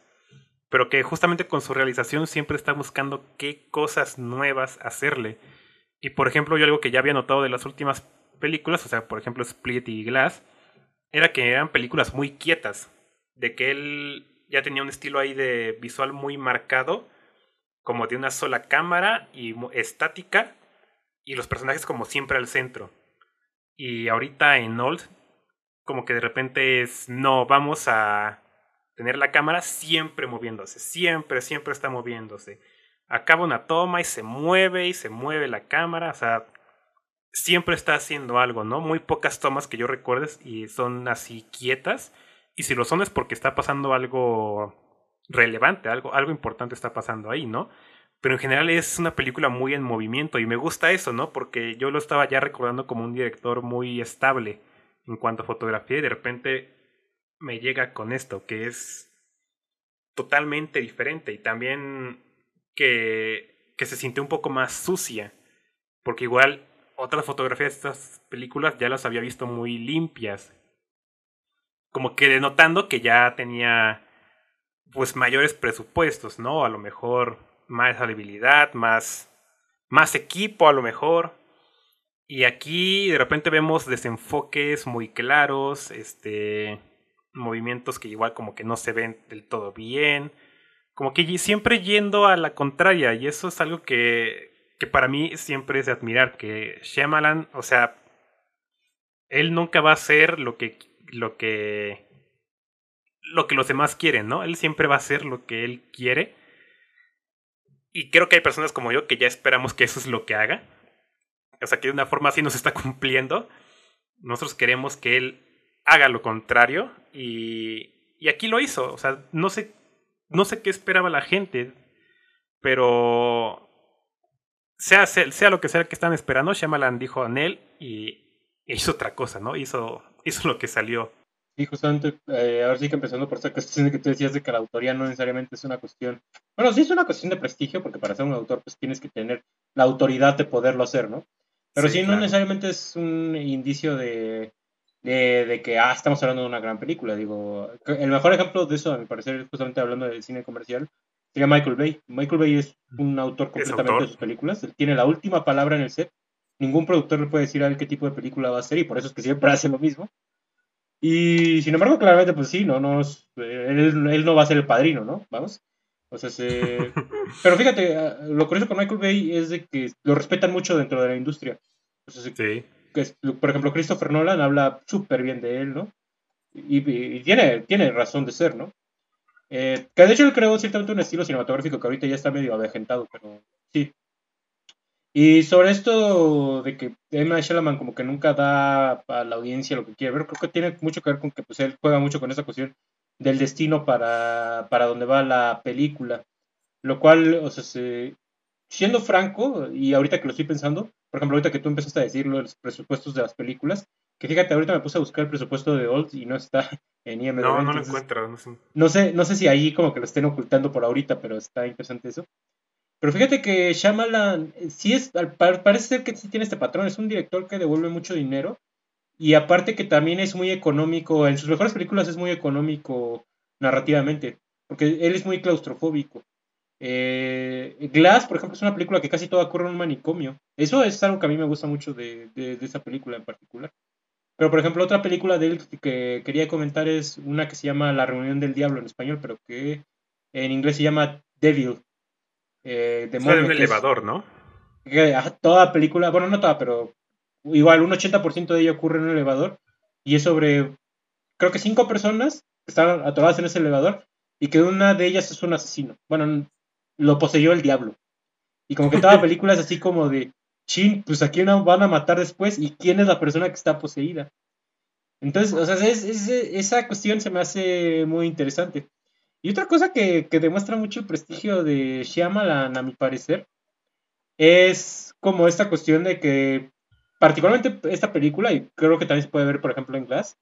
B: Pero que justamente con su realización siempre está buscando qué cosas nuevas hacerle y por ejemplo, yo algo que ya había notado de las últimas películas, o sea, por ejemplo Split y Glass, era que eran películas muy quietas, de que él ya tenía un estilo ahí de visual muy marcado, como de una sola cámara y estática, y los personajes como siempre al centro. Y ahorita en Old, como que de repente es, no, vamos a tener la cámara siempre moviéndose, siempre, siempre está moviéndose acaba una toma y se mueve y se mueve la cámara, o sea, siempre está haciendo algo, ¿no? Muy pocas tomas que yo recuerdes y son así quietas, y si lo son es porque está pasando algo relevante, algo, algo importante está pasando ahí, ¿no? Pero en general es una película muy en movimiento y me gusta eso, ¿no? Porque yo lo estaba ya recordando como un director muy estable en cuanto a fotografía y de repente me llega con esto, que es totalmente diferente y también que que se sintió un poco más sucia. Porque igual otras fotografías de estas películas ya las había visto muy limpias. Como que denotando que ya tenía pues mayores presupuestos, ¿no? A lo mejor más habilidad, más, más equipo a lo mejor. Y aquí de repente vemos desenfoques muy claros, este, movimientos que igual como que no se ven del todo bien, como que siempre yendo a la contraria, y eso es algo que, que para mí siempre es de admirar, que Shyamalan, o sea, él nunca va a hacer lo que, lo que, lo que los demás quieren, ¿no? Él siempre va a hacer lo que él quiere. Y creo que hay personas como yo que ya esperamos que eso es lo que haga. O sea, que de una forma así nos está cumpliendo. Nosotros queremos que él haga lo contrario y, y aquí lo hizo. O sea, no sé, no sé qué esperaba la gente, pero sea, sea, lo que sea que están esperando, Shyamalan dijo en él y hizo otra cosa, ¿no? Hizo, hizo lo que salió.
A: Sí, justamente, eh, ahora sí que empezando por esa cuestión de que tú decías de que la autoría no necesariamente es una cuestión, bueno, sí es una cuestión de prestigio, porque para ser un autor pues tienes que tener la autoridad de poderlo hacer, ¿no? Pero sí, no necesariamente es un indicio de, de, que, ah, estamos hablando de una gran película. Digo, el mejor ejemplo de eso, a mi parecer, justamente hablando del cine comercial, sería Michael Bay. Michael Bay es un autor completamente de sus películas. Él tiene la última palabra en el set. Ningún productor le puede decir a él qué tipo de película va a ser y por eso es que siempre hace lo mismo. Y sin embargo, claramente, pues sí, no, no él, él no va a ser el padrino, ¿no? Vamos. O sea, se... Pero fíjate, ah, lo curioso con Michael Bay es de que lo respetan mucho dentro de la industria. sí. Por ejemplo, Christopher Nolan habla súper bien de él, ¿no? Y, tiene, tiene razón de ser, ¿no? Eh, que de hecho él creó ciertamente un estilo cinematográfico que ahorita ya está medio avejentado, pero sí. Y sobre esto de que Emma Shalaman como que nunca da a la audiencia lo que quiere ver, creo que tiene mucho que ver con que pues él juega mucho con esa cuestión del destino para, para donde va la película. Lo cual, o sea, siendo franco, y ahorita que lo estoy pensando, por ejemplo, ahorita que tú empezaste a decir los presupuestos de las películas, que fíjate, ahorita me puse a buscar el presupuesto de Old y no está en IMDb.
B: No, no lo encuentro. No sé.
A: no sé. No sé si ahí como que lo estén ocultando por ahorita, pero está interesante eso. Pero fíjate que Shyamalan, sí es, parece ser que sí tiene este patrón, es un director que devuelve mucho dinero y aparte que también es muy económico, en sus mejores películas es muy económico narrativamente, porque él es muy claustrofóbico. Eh, Glass, por ejemplo, es una película que casi todo ocurre en un manicomio. Eso es algo que a mí me gusta mucho de, esa película en particular. Pero, por ejemplo, otra película de él que quería comentar es una que se llama La reunión del diablo en español, pero que en inglés se llama Devil.
B: Eh, demonio, un elevador, ¿no?
A: toda película, bueno, no toda, pero igual un 80% de ella ocurre en un elevador y es sobre, creo que cinco personas que están atoradas en ese elevador y que una de ellas es un asesino. Bueno, lo poseyó el diablo. Y como que toda película es así como de, chin, pues a quién van a matar después y quién es la persona que está poseída. Entonces, o sea, esa cuestión se me hace muy interesante. Y otra cosa que, que demuestra mucho el prestigio de Shyamalan, a mi parecer, es como esta cuestión de que particularmente esta película, y creo que también se puede ver, por ejemplo, en Glass,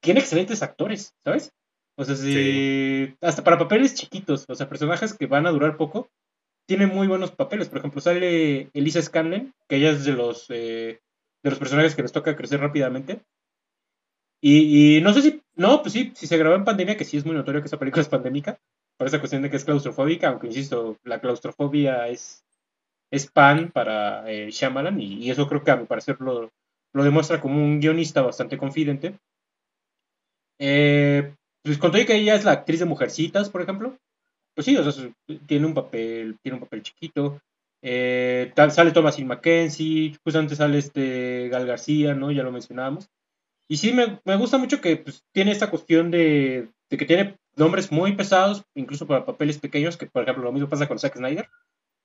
A: tiene excelentes actores, ¿sabes? O sea, si, hasta para papeles chiquitos, o sea, personajes que van a durar poco, tiene muy buenos papeles. Por ejemplo, sale Elisa Scanlon, que ella es de los, eh, de los personajes que les toca crecer rápidamente. Y, y, no sé si, no, pues sí, si se grabó en pandemia, que sí es muy notorio que esa película es pandémica, por esa cuestión de que es claustrofóbica, aunque insisto, la claustrofobia es es pan para eh, Shyamalan y, eso creo que a mi parecer lo, demuestra como un guionista bastante confidente. Eh, pues con todo que ella es la actriz de Mujercitas, por ejemplo, pues sí, o sea, tiene un papel, tiene un papel chiquito. Eh, sale Thomasin Mackenzie, justamente sale este Gal García, ¿no? Ya lo mencionábamos. Y sí, me, gusta mucho que pues, tiene esta cuestión de, de, que tiene nombres muy pesados, incluso para papeles pequeños, que por ejemplo lo mismo pasa con Zack Snyder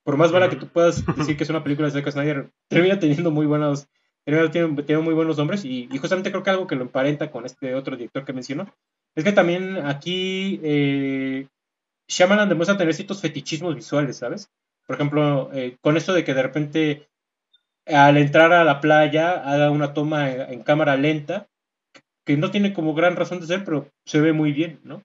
A: por más mala que tú puedas decir que es una película de Zack Snyder, termina teniendo muy buenos, termina teniendo, muy buenos nombres y, justamente creo que algo que lo emparenta con este otro director que mencionó es que también aquí eh, Shyamalan demuestra tener ciertos fetichismos visuales, ¿sabes? Por ejemplo, eh, con esto de que de repente al entrar a la playa haga una toma en, cámara lenta, que no tiene como gran razón de ser, pero se ve muy bien, ¿no?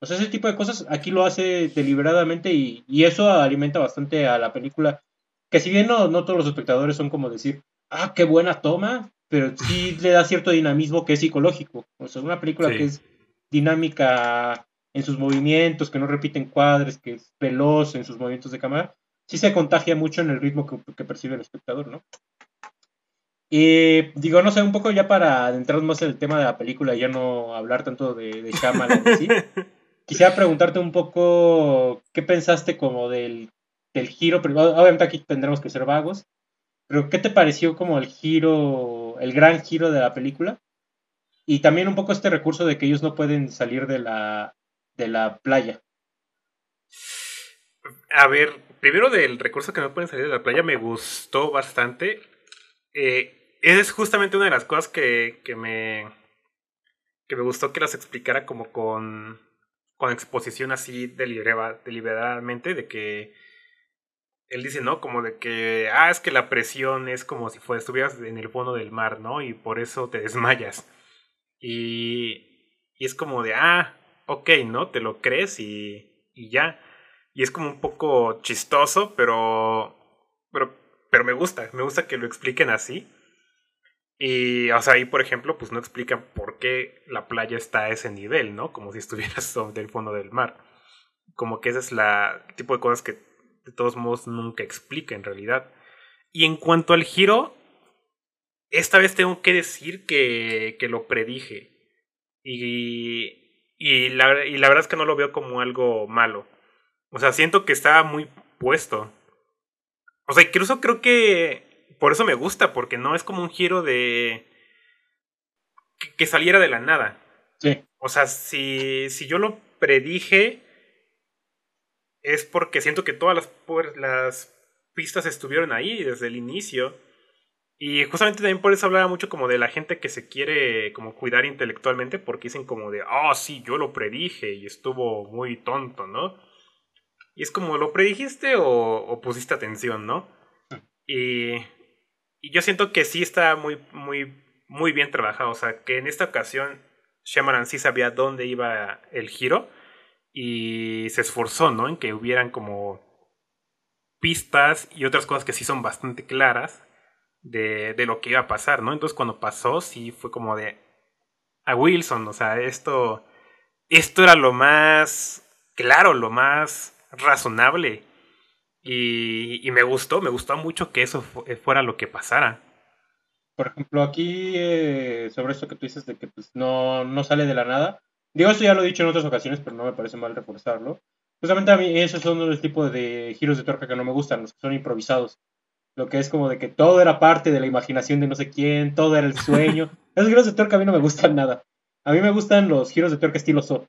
A: O sea, ese tipo de cosas aquí lo hace deliberadamente y, y eso alimenta bastante a la película. Que si bien no, no todos los espectadores son como decir, ah, qué buena toma, pero sí le da cierto dinamismo que es psicológico. O sea, una película que es dinámica en sus movimientos, que no repite encuadres, que es veloz en sus movimientos de cámara, sí se contagia mucho en el ritmo que, percibe el espectador, ¿no? Y digo, no sé, un poco ya para adentrarnos más en el tema de la película y ya no hablar tanto de, de ¿sí? quisiera preguntarte un poco qué pensaste como del, del giro, obviamente aquí tendremos que ser vagos, pero ¿qué te pareció como el giro, el gran giro de la película? Y también un poco este recurso de que ellos no pueden salir de la, de la playa.
B: A ver, primero del recurso que no pueden salir de la playa me gustó bastante. Eh, es justamente una de las cosas que, que me que me gustó que las explicara como con, con exposición así deliberadamente de que él dice, ¿no? Como de que, ah, es que la presión es como si fuera, estuvieras en el fondo del mar, ¿no? Y por eso te desmayas. Y, y es como de, ah, ok, ¿no? Te lo crees y, y ya. Y es como un poco chistoso, pero, pero, pero me gusta, me gusta que lo expliquen así. Y, o sea, ahí, por ejemplo, pues no explican por qué la playa está a ese nivel, ¿no? Como si estuvieras del fondo del mar. Como que ese es la tipo de cosas que de todos modos nunca explica en realidad. Y en cuanto al giro, esta vez tengo que decir que, que lo predije. Y, y, la, y la verdad es que no lo veo como algo malo. O sea, siento que estaba muy puesto. O sea, incluso creo que por eso me gusta, porque no es como un giro de... que, que saliera de la nada.
A: Sí.
B: O sea, si, si yo lo predije, es porque siento que todas las, las pistas estuvieron ahí desde el inicio. Y justamente también por eso hablaba mucho como de la gente que se quiere como cuidar intelectualmente porque dicen como de, ah, sí, yo lo predije y estuvo muy tonto, ¿no? Y es como, ¿lo predijiste o, o pusiste atención, no? Y, y, yo siento que sí está muy, muy, muy bien trabajado. O sea, que en esta ocasión Shyamalan sí sabía dónde iba el giro y se esforzó, ¿no? En que hubieran como pistas y otras cosas que sí son bastante claras de, de lo que iba a pasar, ¿no? Entonces cuando pasó sí fue como de a Wilson, o sea, esto esto era lo más claro, lo más razonable y, y me gustó, me gustó mucho que eso fuera lo que pasara.
A: Por ejemplo, aquí eh, sobre esto que tú dices de que pues, no, no sale de la nada, Digo, esto ya lo he dicho en otras ocasiones, pero no me parece mal reforzarlo. Justamente a mí esos son los tipos de giros de tuerca que no me gustan, los que son improvisados. Lo que es como de que todo era parte de la imaginación de no sé quién, todo era el sueño. Esos giros de tuerca a mí no me gustan nada. A mí me gustan los giros de tuerca estilo So.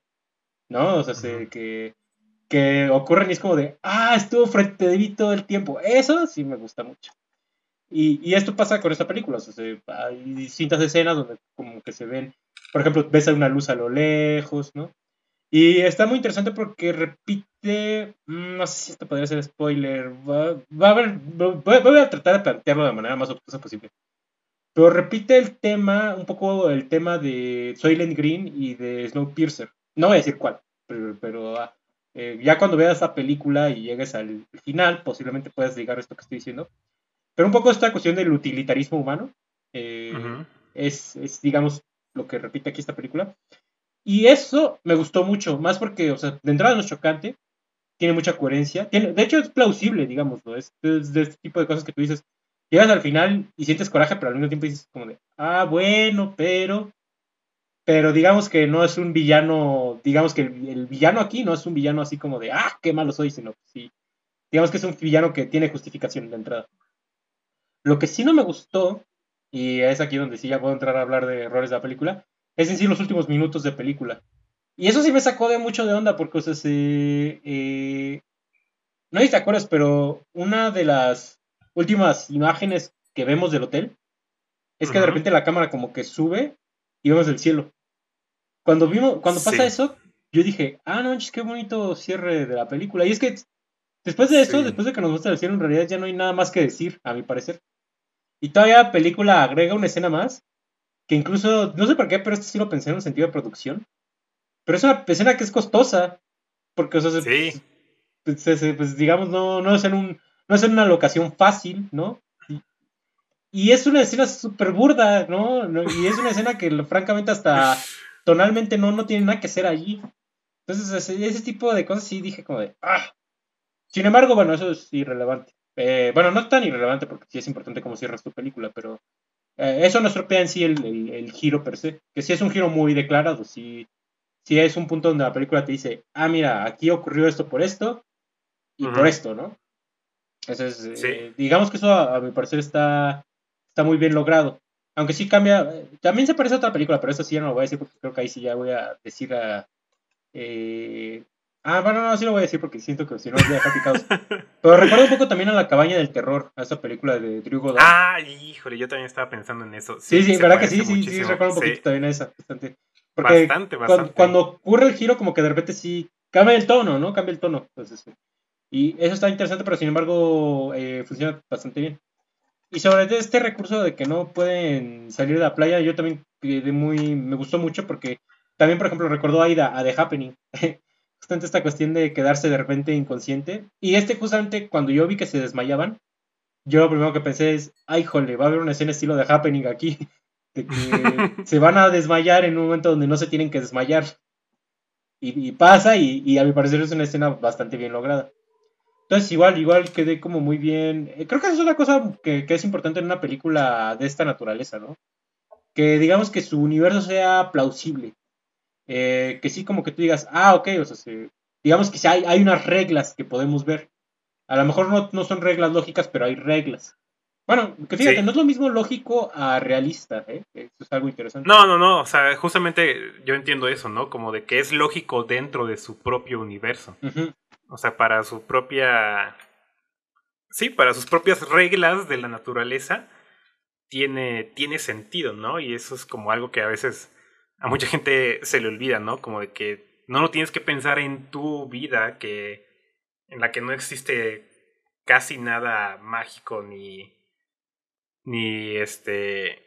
A: ¿No? O sea, que, que ocurren y es como de, ah, estuvo frente de mí todo el tiempo. Eso sí me gusta mucho. Y, y esto pasa con esta película. O sea, hay distintas escenas donde como que se ven por ejemplo, ves una luz a lo lejos, ¿no? Y está muy interesante porque repite, mm, no sé si esto podría ser spoiler, va, a haber, voy, a tratar de plantearlo de la manera más obtusa posible. Pero repite el tema, un poco el tema de Soylent Green y de Snowpiercer. No voy a decir cuál, pero, ah, eh, ya cuando veas la película y llegues al final, posiblemente puedas llegar a esto que estoy diciendo. Pero un poco esta cuestión del utilitarismo humano eh, es, es, digamos, lo que repite aquí esta película. Y eso me gustó mucho, más porque, o sea, de entrada no es chocante, tiene mucha coherencia, de hecho es plausible, digamos, es, es, de este tipo de cosas que tú dices, llegas al final y sientes coraje, pero al mismo tiempo dices como de, ah, bueno, pero, pero digamos que no es un villano, digamos que el, villano aquí no es un villano así como de, ah, qué malo soy, sino sí, digamos que es un villano que tiene justificación de entrada. Lo que sí no me gustó y es aquí donde sí ya puedo entrar a hablar de errores de la película, es en sí los últimos minutos de película. Y eso sí me sacó de mucho de onda porque, o sea, se, eh, no sé si te acuerdas, pero una de las últimas imágenes que vemos del hotel es que de repente la cámara como que sube y vemos el cielo. Cuando vimos, cuando pasa eso, yo dije, ah, no, qué bonito cierre de la película. Y es que después de eso, después de que nos muestra el cielo, en realidad ya no hay nada más que decir, a mi parecer. Y todavía la película agrega una escena más, que incluso, no sé por qué, pero esto sí lo pensé en un sentido de producción. Pero es una escena que es costosa. Porque, o sea,
B: sí.
A: pues, pues, digamos, no, no, es en un, no es en una locación fácil, ¿no? Y, es una escena súper burda, ¿no? Y es una escena que, francamente, hasta tonalmente no, no tiene nada que hacer allí. Entonces, ese, tipo de cosas sí dije como de, ah. Sin embargo, bueno, eso es irrelevante. Eh, bueno, no tan irrelevante porque sí es importante cómo cierras tu película, pero eh, eso no estropea en sí el, giro per se. Que sí es un giro muy declarado, sí, sí es un punto donde la película te dice, ah, mira, aquí ocurrió esto por esto y por esto, ¿no? Entonces, eh, digamos que eso a, mi parecer está, está muy bien logrado. Aunque sí cambia, también se parece a otra película, pero eso sí ya no lo voy a decir porque creo que ahí sí ya voy a decir a, eh, ah, bueno, no, sí lo voy a decir porque siento que si no voy a picados. Pero recuerdo un poco también a La Cabaña del Terror, a esa película de Drew Goddard.
B: Ah, híjole, yo también estaba pensando en eso.
A: Sí, sí, ¿verdad que sí? Sí, sí, recuerdo un poquito también a esa. Bastante. Porque bastante, bastante. Cuando, ocurre el giro, como que de repente sí cambia el tono, ¿no? Cambia el tono. Entonces, y eso está interesante, pero sin embargo eh, funciona bastante bien. Y sobre este recurso de que no pueden salir de la playa, yo también quedé muy, me gustó mucho porque también, por ejemplo, recordó a Aida a The Happening. justamente esta cuestión de quedarse de repente inconsciente. Y este, justamente, cuando yo vi que se desmayaban, yo lo primero que pensé es, ay, jole, va a haber una escena estilo de Happening aquí. De que se van a desmayar en un momento donde no se tienen que desmayar. Y, pasa, y, a mi parecer es una escena bastante bien lograda. Entonces, igual, igual quedé como muy bien. Eh, creo que eso es una cosa que, que es importante en una película de esta naturaleza, ¿no? Que digamos que su universo sea plausible eh, que sí como que tú digas, ah, ok, o sea, digamos que hay, hay unas reglas que podemos ver. A lo mejor no, son reglas lógicas, pero hay reglas. Bueno, que fíjate, no es lo mismo lógico a realista, ¿eh? Eso es algo interesante.
B: No, no, no, o sea, justamente yo entiendo eso, ¿no? Como de que es lógico dentro de su propio universo. O sea, para su propia... Sí, para sus propias reglas de la naturaleza tiene, tiene sentido, ¿no? Y eso es como algo que a veces a mucha gente se le olvida, ¿no? Como de que no lo tienes que pensar en tu vida, que en la que no existe casi nada mágico ni ni este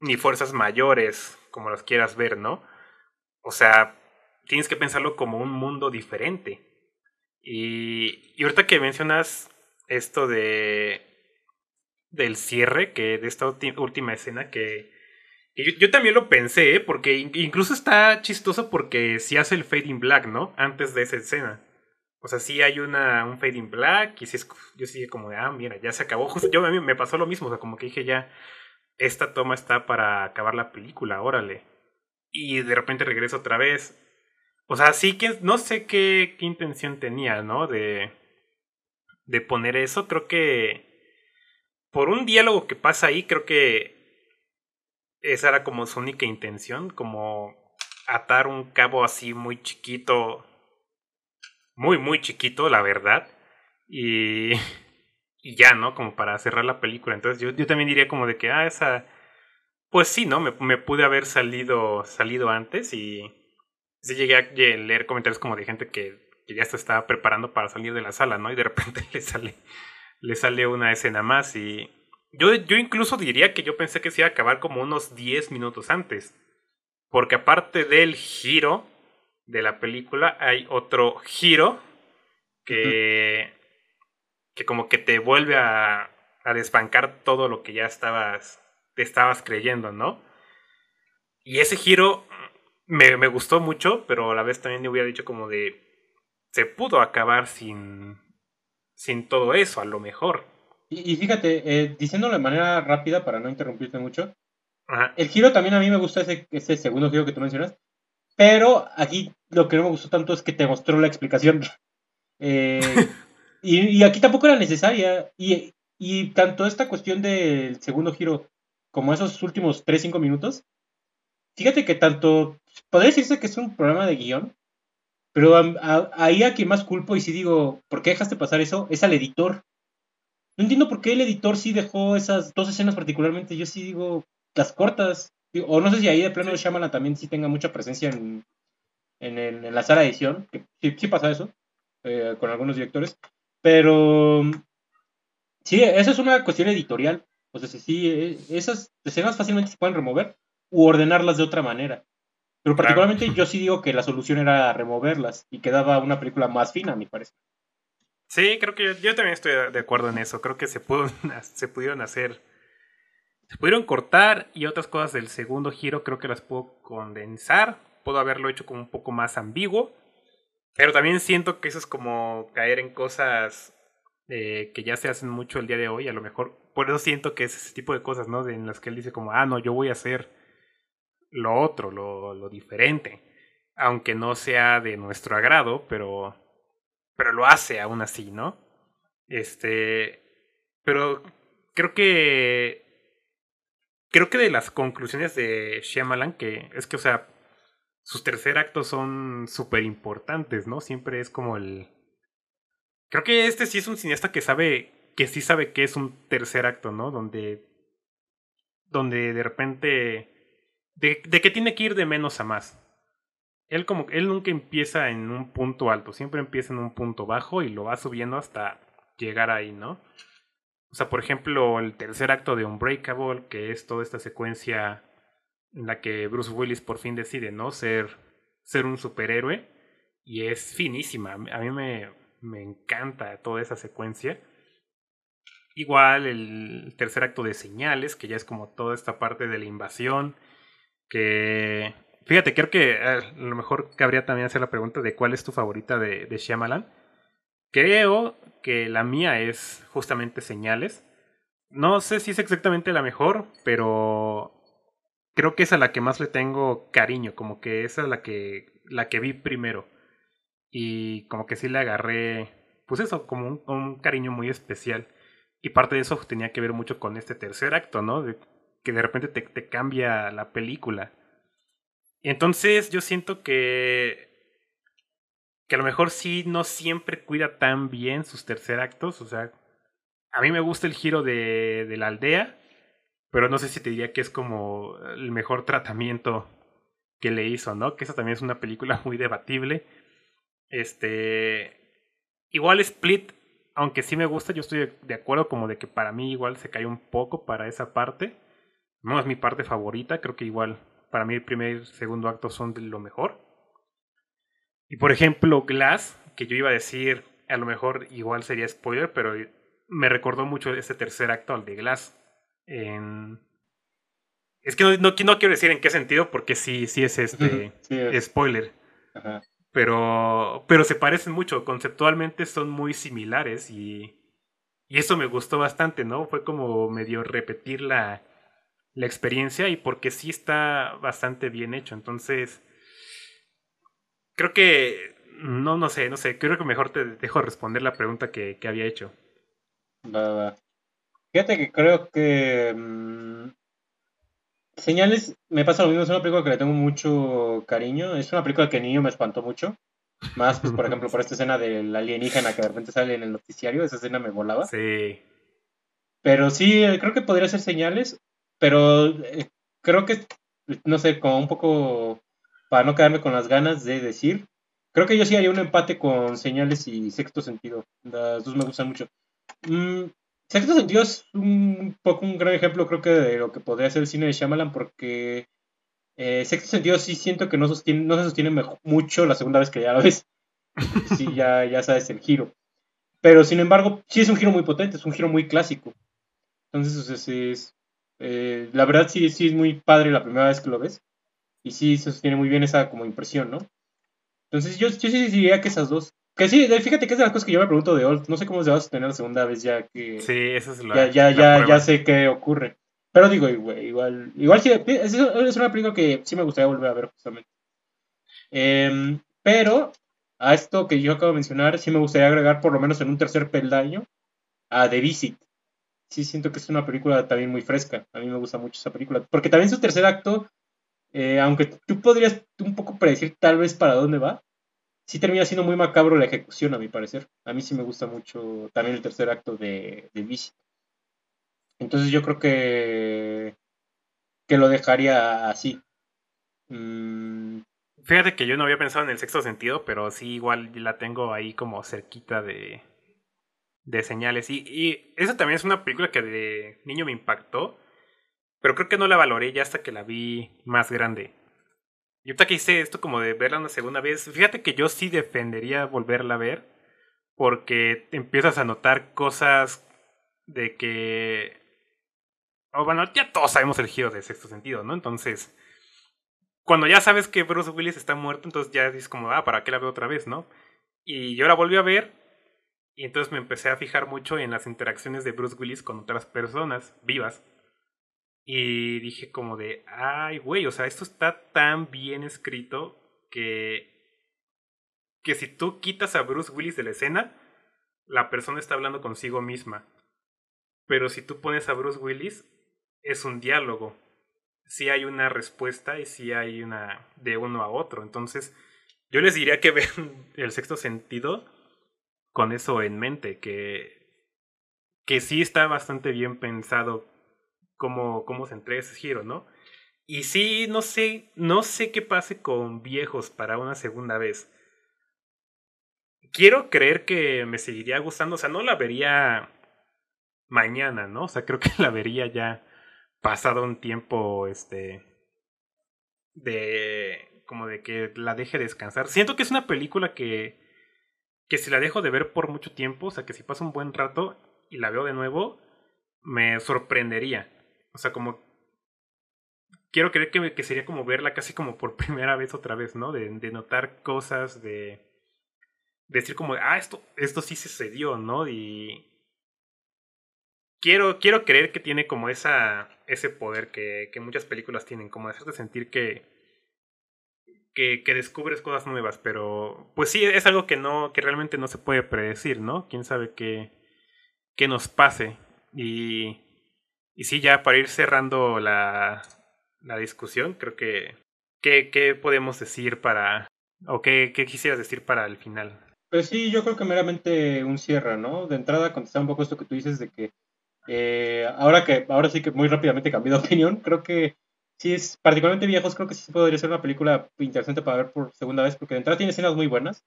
B: ni fuerzas mayores como las quieras ver, ¿no? O sea, tienes que pensarlo como un mundo diferente. Y, y ahorita que mencionas esto de del cierre, que de esta última escena que yo, también lo pensé, ¿eh? porque incluso está chistoso porque si hace el fade in black, ¿no? Antes de esa escena. O sea, sí hay una, un fade in black y sí es, yo sí como de, ah, mira, ya se acabó. Yo a mí me pasó lo mismo, o sea, como que dije ya, esta toma está para acabar la película, órale. Y de repente regreso otra vez. O sea, sí que no sé qué, qué intención tenía, ¿no? De, de poner eso. Creo que por un diálogo que pasa ahí, creo que esa era como su única intención, como atar un cabo así muy chiquito, muy, muy chiquito, la verdad, y, y ya, ¿no? Como para cerrar la película. Entonces yo, yo también diría como de que, ah, esa, pues sí, ¿no? Me, me pude haber salido, salido antes y sí llegué a leer comentarios como de gente que, que ya se estaba preparando para salir de la sala, ¿no? Y de repente le sale, le sale una escena más y yo, yo incluso diría que yo pensé que se iba a acabar como unos 10 minutos antes. Porque aparte del giro de la película, hay otro giro que, que como que te vuelve a, a desbancar todo lo que ya estabas, te estabas creyendo, ¿no? Y ese giro me, me gustó mucho, pero a la vez también me hubiera dicho como de, se pudo acabar sin, sin todo eso, a lo mejor.
A: Y, fíjate, eh, diciéndolo de manera rápida para no interrumpirte mucho, el giro también a mí me gusta ese, ese segundo giro que tú mencionas, pero aquí lo que no me gustó tanto es que te mostró la explicación. Eh, y, aquí tampoco era necesaria. Y, y tanto esta cuestión del segundo giro como esos últimos 3-5 minutos, fíjate que tanto, podría decirse que es un programa de guion, pero ahí a quien más culpo y si digo, ¿por qué dejaste pasar eso? Es al editor. No entiendo por qué el editor sí dejó esas dos escenas particularmente. Yo sí digo las cortas. O no sé si ahí de plano Shyamalan también sí tenga mucha presencia en, en, la sala de edición. Que sí, pasa eso eh, con algunos directores. Pero sí, esa es una cuestión editorial. O sea, sí, eh, esas escenas fácilmente se pueden remover u ordenarlas de otra manera. Pero particularmente yo sí digo que la solución era removerlas y quedaba una película más fina, a mi parecer.
B: Sí, creo que yo, también estoy de acuerdo en eso. Creo que se, pudo, se pudieron hacer. Se pudieron cortar y otras cosas del segundo giro creo que las puedo condensar. Puedo haberlo hecho como un poco más ambiguo. Pero también siento que eso es como caer en cosas eh, que ya se hacen mucho el día de hoy. A lo mejor, por eso siento que es ese tipo de cosas, ¿no? En las que él dice como, ah, no, yo voy a hacer lo otro, lo diferente. Aunque no sea de nuestro agrado, pero pero lo hace aún así, ¿no? Este, pero creo que creo que de las conclusiones de Shyamalan que es que o sea, sus tercer actos son súper importantes, ¿no? Siempre es como el Creo que este sí es un cineasta que sabe que sí sabe que es un tercer acto, ¿no? Donde donde de repente de, de que tiene que ir de menos a más él como él nunca empieza en un punto alto, siempre empieza en un punto bajo y lo va subiendo hasta llegar ahí, ¿no? O sea, por ejemplo, el tercer acto de Unbreakable, que es toda esta secuencia en la que Bruce Willis por fin decide, ¿no? Ser, ser un superhéroe. Y es finísima. A mí me, me encanta toda esa secuencia. Igual el tercer acto de señales, que ya es como toda esta parte de la invasión, que Fíjate, creo que eh, a lo mejor cabría también hacer la pregunta de cuál es tu favorita de, Shyamalan. Creo que la mía es justamente Señales. No sé si es exactamente la mejor, pero creo que es a la que más le tengo cariño, como que esa es la que, la que vi primero. Y como que sí le agarré, pues eso, como un, cariño muy especial. Y parte de eso tenía que ver mucho con este tercer acto, ¿no? Que de repente te, te cambia la película. Entonces yo siento que que a lo mejor sí no siempre cuida tan bien sus tercer actos. O sea, a mí me gusta el giro de, de la aldea, pero no sé si te diría que es como el mejor tratamiento que le hizo, ¿no? Que esa también es una película muy debatible. Este. Igual Split, aunque sí me gusta, yo estoy de acuerdo como de que para mí igual se cae un poco para esa parte. No es mi parte favorita, creo que igual para mí el primer y segundo acto son de lo mejor. Y por ejemplo, Glass, que yo iba a decir, a lo mejor igual sería spoiler, pero me recordó mucho ese tercer acto al de Glass. En... Es que no, no, quiero decir en qué sentido, porque sí, sí es este spoiler. Pero, pero se parecen mucho, conceptualmente son muy similares y, y eso me gustó bastante, ¿no? Fue como medio repetir la, la experiencia y porque sí está bastante bien hecho. Entonces, creo que, no, no sé, no sé, creo que mejor te dejo responder la pregunta que, que había hecho.
A: Va, va. Fíjate que creo que... Mm, Señales, me pasa lo mismo, es una película que le tengo mucho cariño, es una película que niño me espantó mucho. Más, pues, por ejemplo, por esta escena del alienígena que de repente sale en el noticiario, esa escena me volaba.
B: Sí.
A: Pero sí, creo que podría ser señales pero eh, creo que, no sé, como un poco para no quedarme con las ganas de decir, creo que yo sí haría un empate con señales y sexto sentido. Las dos me gustan mucho. Mm, sexto sentido es un poco un gran ejemplo, creo que, de lo que podría ser el cine de Shyamalan, porque eh, sexto sentido sí siento que no, sostiene, no se sostiene mucho la segunda vez que ya lo ves. sí, ya, ya sabes el giro. Pero sin embargo, sí es un giro muy potente, es un giro muy clásico. Entonces, o sea, es, eh, la verdad sí, sí es muy padre la primera vez que lo ves. Y sí se sostiene muy bien esa como impresión, ¿no? Entonces yo, yo sí diría que esas dos. Que sí, fíjate que es de las cosas que yo me pregunto de Old. No sé cómo se va a sostener la segunda vez ya que...
B: Sí, esa es
A: la... Ya, ya, ya, ya sé qué ocurre. Pero digo, igual, igual, sí, es, es una película que sí me gustaría volver a ver justamente. Em, pero a esto que yo acabo de mencionar, sí me gustaría agregar por lo menos en un tercer peldaño a The Visit sí siento que es una película también muy fresca. A mí me gusta mucho esa película. Porque también su tercer acto, eh, aunque tú podrías un poco predecir tal vez para dónde va, sí termina siendo muy macabro la ejecución, a mi parecer. A mí sí me gusta mucho también el tercer acto de, de Entonces yo creo que, que lo dejaría así. Mm.
B: Fíjate que yo no había pensado en el sexto sentido, pero sí igual la tengo ahí como cerquita de, de señales. Y, y esa también es una película que de niño me impactó, pero creo que no la valoré ya hasta que la vi más grande. Y ahorita que hice esto como de verla una segunda vez, fíjate que yo sí defendería volverla a ver, porque empiezas a notar cosas de que... Oh, bueno, ya todos sabemos el giro de sexto sentido, ¿no? Entonces, cuando ya sabes que Bruce Willis está muerto, entonces ya dices como, ah, ¿para qué la veo otra vez, no? Y yo la volví a ver y entonces me empecé a fijar mucho en las interacciones de Bruce Willis con otras personas vivas. Y dije como de, ay, güey, o sea, esto está tan bien escrito que que si tú quitas a Bruce Willis de la escena, la persona está hablando consigo misma. Pero si tú pones a Bruce Willis, es un diálogo. Si hay una respuesta y si hay una de uno a otro. Entonces, yo les diría que vean el sexto sentido con eso en mente, que, que sí está bastante bien pensado cómo, cómo se entrega ese giro, ¿no? Y sí, no sé, no sé qué pase con viejos para una segunda vez quiero creer que me seguiría gustando. O sea, no la vería mañana, ¿no? O sea, creo que la vería ya pasado un tiempo, este, de, como de que la deje descansar. Siento que es una película que, que si la dejo de ver por mucho tiempo, o sea, que si pasa un buen rato y la veo de nuevo, me sorprendería. O sea, como quiero creer que, que sería como verla casi como por primera vez otra vez, ¿no? De, de notar cosas, de decir como, ah, esto, esto sí sucedió, ¿no? Y quiero, quiero creer que tiene como esa, ese poder que, que muchas películas tienen, como hacerte sentir que, que, descubres cosas nuevas, pero pues sí, es algo que no, que realmente no se puede predecir, ¿no? Quién sabe qué, qué nos pase. Y, y sí, ya para ir cerrando la, la discusión, creo que, ¿qué, qué podemos decir para, o qué, qué quisieras decir para el final?
A: Pues sí, yo creo que meramente un cierre, ¿no? De entrada, contestar un poco esto que tú dices de que eh, ahora que ahora sí que muy rápidamente cambié de opinión, creo que sí es particularmente viejos, creo que sí podría ser una película interesante para ver por segunda vez, porque de entrada tiene escenas muy buenas.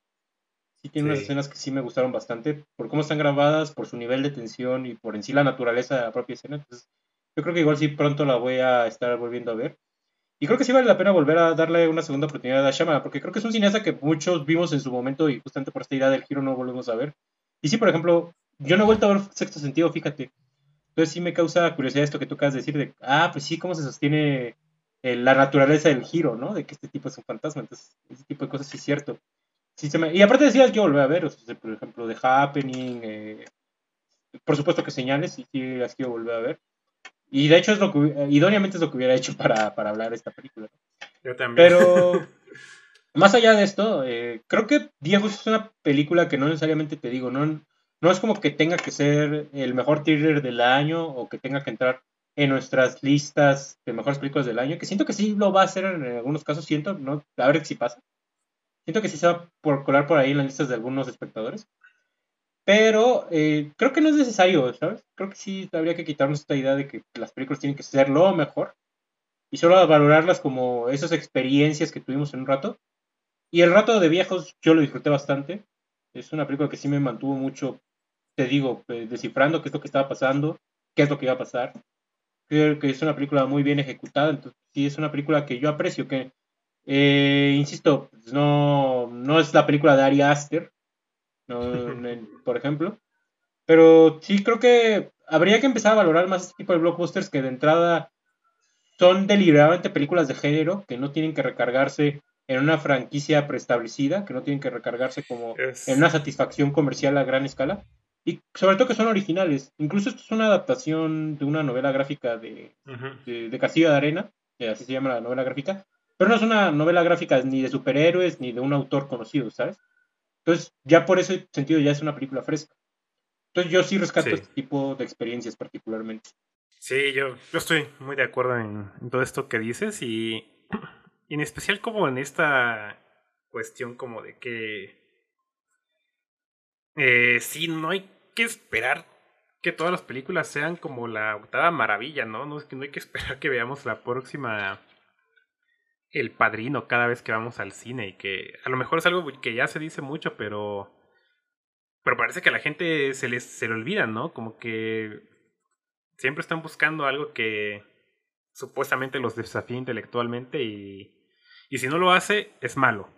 A: Sí tiene unas escenas que sí me gustaron bastante, por cómo están grabadas, por su nivel de tensión y por en sí la naturaleza de la propia escena. Entonces, yo creo que igual sí pronto la voy a estar volviendo a ver. Y creo que sí vale la pena volver a darle una segunda oportunidad a Shyamalan, porque creo que es un cineasta que muchos vimos en su momento y justamente por esta idea del giro no volvemos a ver. Y sí, por ejemplo, yo no he vuelto a ver Sexto Sentido, fíjate. Entonces sí me causa curiosidad esto que tú acabas de decir de, ah, pues sí, cómo se sostiene eh, la naturaleza del giro, ¿no? De que este tipo es un fantasma. Entonces, ese tipo de cosas sí es cierto. Sí se me... Y aparte decía que volver a ver, o sea, por ejemplo, The Happening, eh, por supuesto que señales, y sí las quiero volver a ver. Y de hecho es lo que idóneamente es lo que hubiera hecho para, para hablar de esta película.
B: Yo también.
A: Pero más allá de esto, eh, creo que Diego es una película que no necesariamente te digo, no, no es como que tenga que ser el mejor thriller del año o que tenga que entrar en nuestras listas de mejores películas del año, que siento que sí lo va a hacer en algunos casos, siento, ¿no? A ver si pasa. Siento que sí se va por colar por ahí en las listas de algunos espectadores. Pero eh, creo que no es necesario, ¿sabes? Creo que sí habría que quitarnos esta idea de que las películas tienen que ser lo mejor y solo valorarlas como esas experiencias que tuvimos en un rato. Y el rato de viejos yo lo disfruté bastante. Es una película que sí me mantuvo mucho, te digo, descifrando qué es lo que estaba pasando, qué es lo que iba a pasar. Creo que es una película muy bien ejecutada, entonces sí es una película que yo aprecio, que, eh, insisto, pues no, no es la película de Ari Aster, por ejemplo. Pero sí creo que habría que empezar a valorar más este tipo de blockbusters que de entrada son deliberadamente películas de género que no tienen que recargarse en una franquicia preestablecida, que no tienen que recargarse como en una satisfacción comercial a gran escala. Y sobre todo que son originales. Incluso esto es una adaptación de una novela gráfica de, de, Castillo de Arena, así se llama la novela gráfica. Pero no es una novela gráfica ni de superhéroes ni de un autor conocido, ¿sabes? Entonces, ya por ese sentido ya es una película fresca. Entonces, yo sí rescato este tipo de experiencias particularmente.
B: Sí, yo, yo estoy muy de acuerdo en, todo esto que dices y, en especial como en esta cuestión como de que eh, sí, no hay que esperar que todas las películas sean como la octava maravilla, ¿no? No, no hay que esperar que veamos la próxima el padrino cada vez que vamos al cine y que a lo mejor es algo que ya se dice mucho, pero pero parece que a la gente se les se le olvida, ¿no? Como que siempre están buscando algo que supuestamente los desafíe intelectualmente y Y si no lo hace, es malo.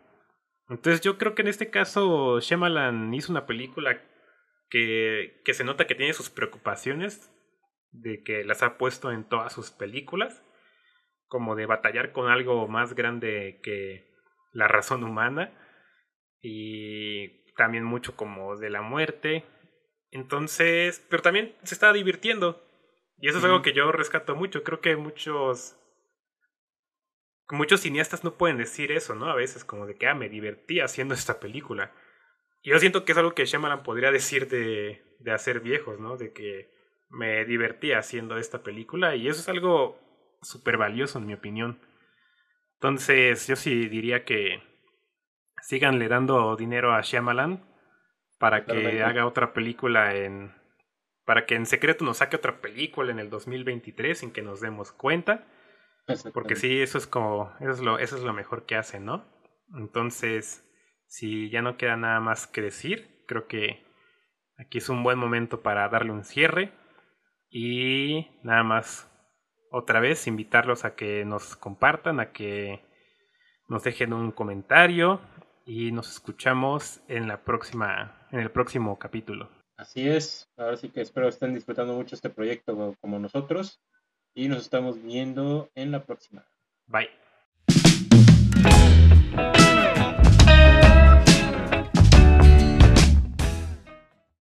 B: Entonces yo creo que en este caso Shyamalan hizo una película que, que se nota que tiene sus preocupaciones, de que las ha puesto en todas sus películas, como de batallar con algo más grande que la razón humana, y también mucho como de la muerte. Entonces, pero también se está divirtiendo. Y eso es algo que yo rescato mucho. Creo que muchos muchos cineastas no pueden decir eso, ¿no? A veces como de que, ah, me divertí haciendo esta película. Y yo siento que es algo que Shyamalan podría decir de, de hacer viejos, ¿no? De que me divertí haciendo esta película y eso es algo súper valioso en mi opinión. Entonces yo sí diría que síganle dando dinero a Shyamalan para que haga otra película en... para que en secreto nos saque otra película en el 2023 sin que nos demos cuenta porque sí, eso es como, eso es lo, eso es lo mejor que hacen, ¿no? Entonces, si ya no queda nada más que decir, creo que aquí es un buen momento para darle un cierre y nada más otra vez invitarlos a que nos compartan, a que nos dejen un comentario y nos escuchamos en la próxima, en el próximo capítulo.
A: Así es, ahora sí que espero estén disfrutando mucho este proyecto como nosotros y nos estamos viendo en la próxima.
B: Bye.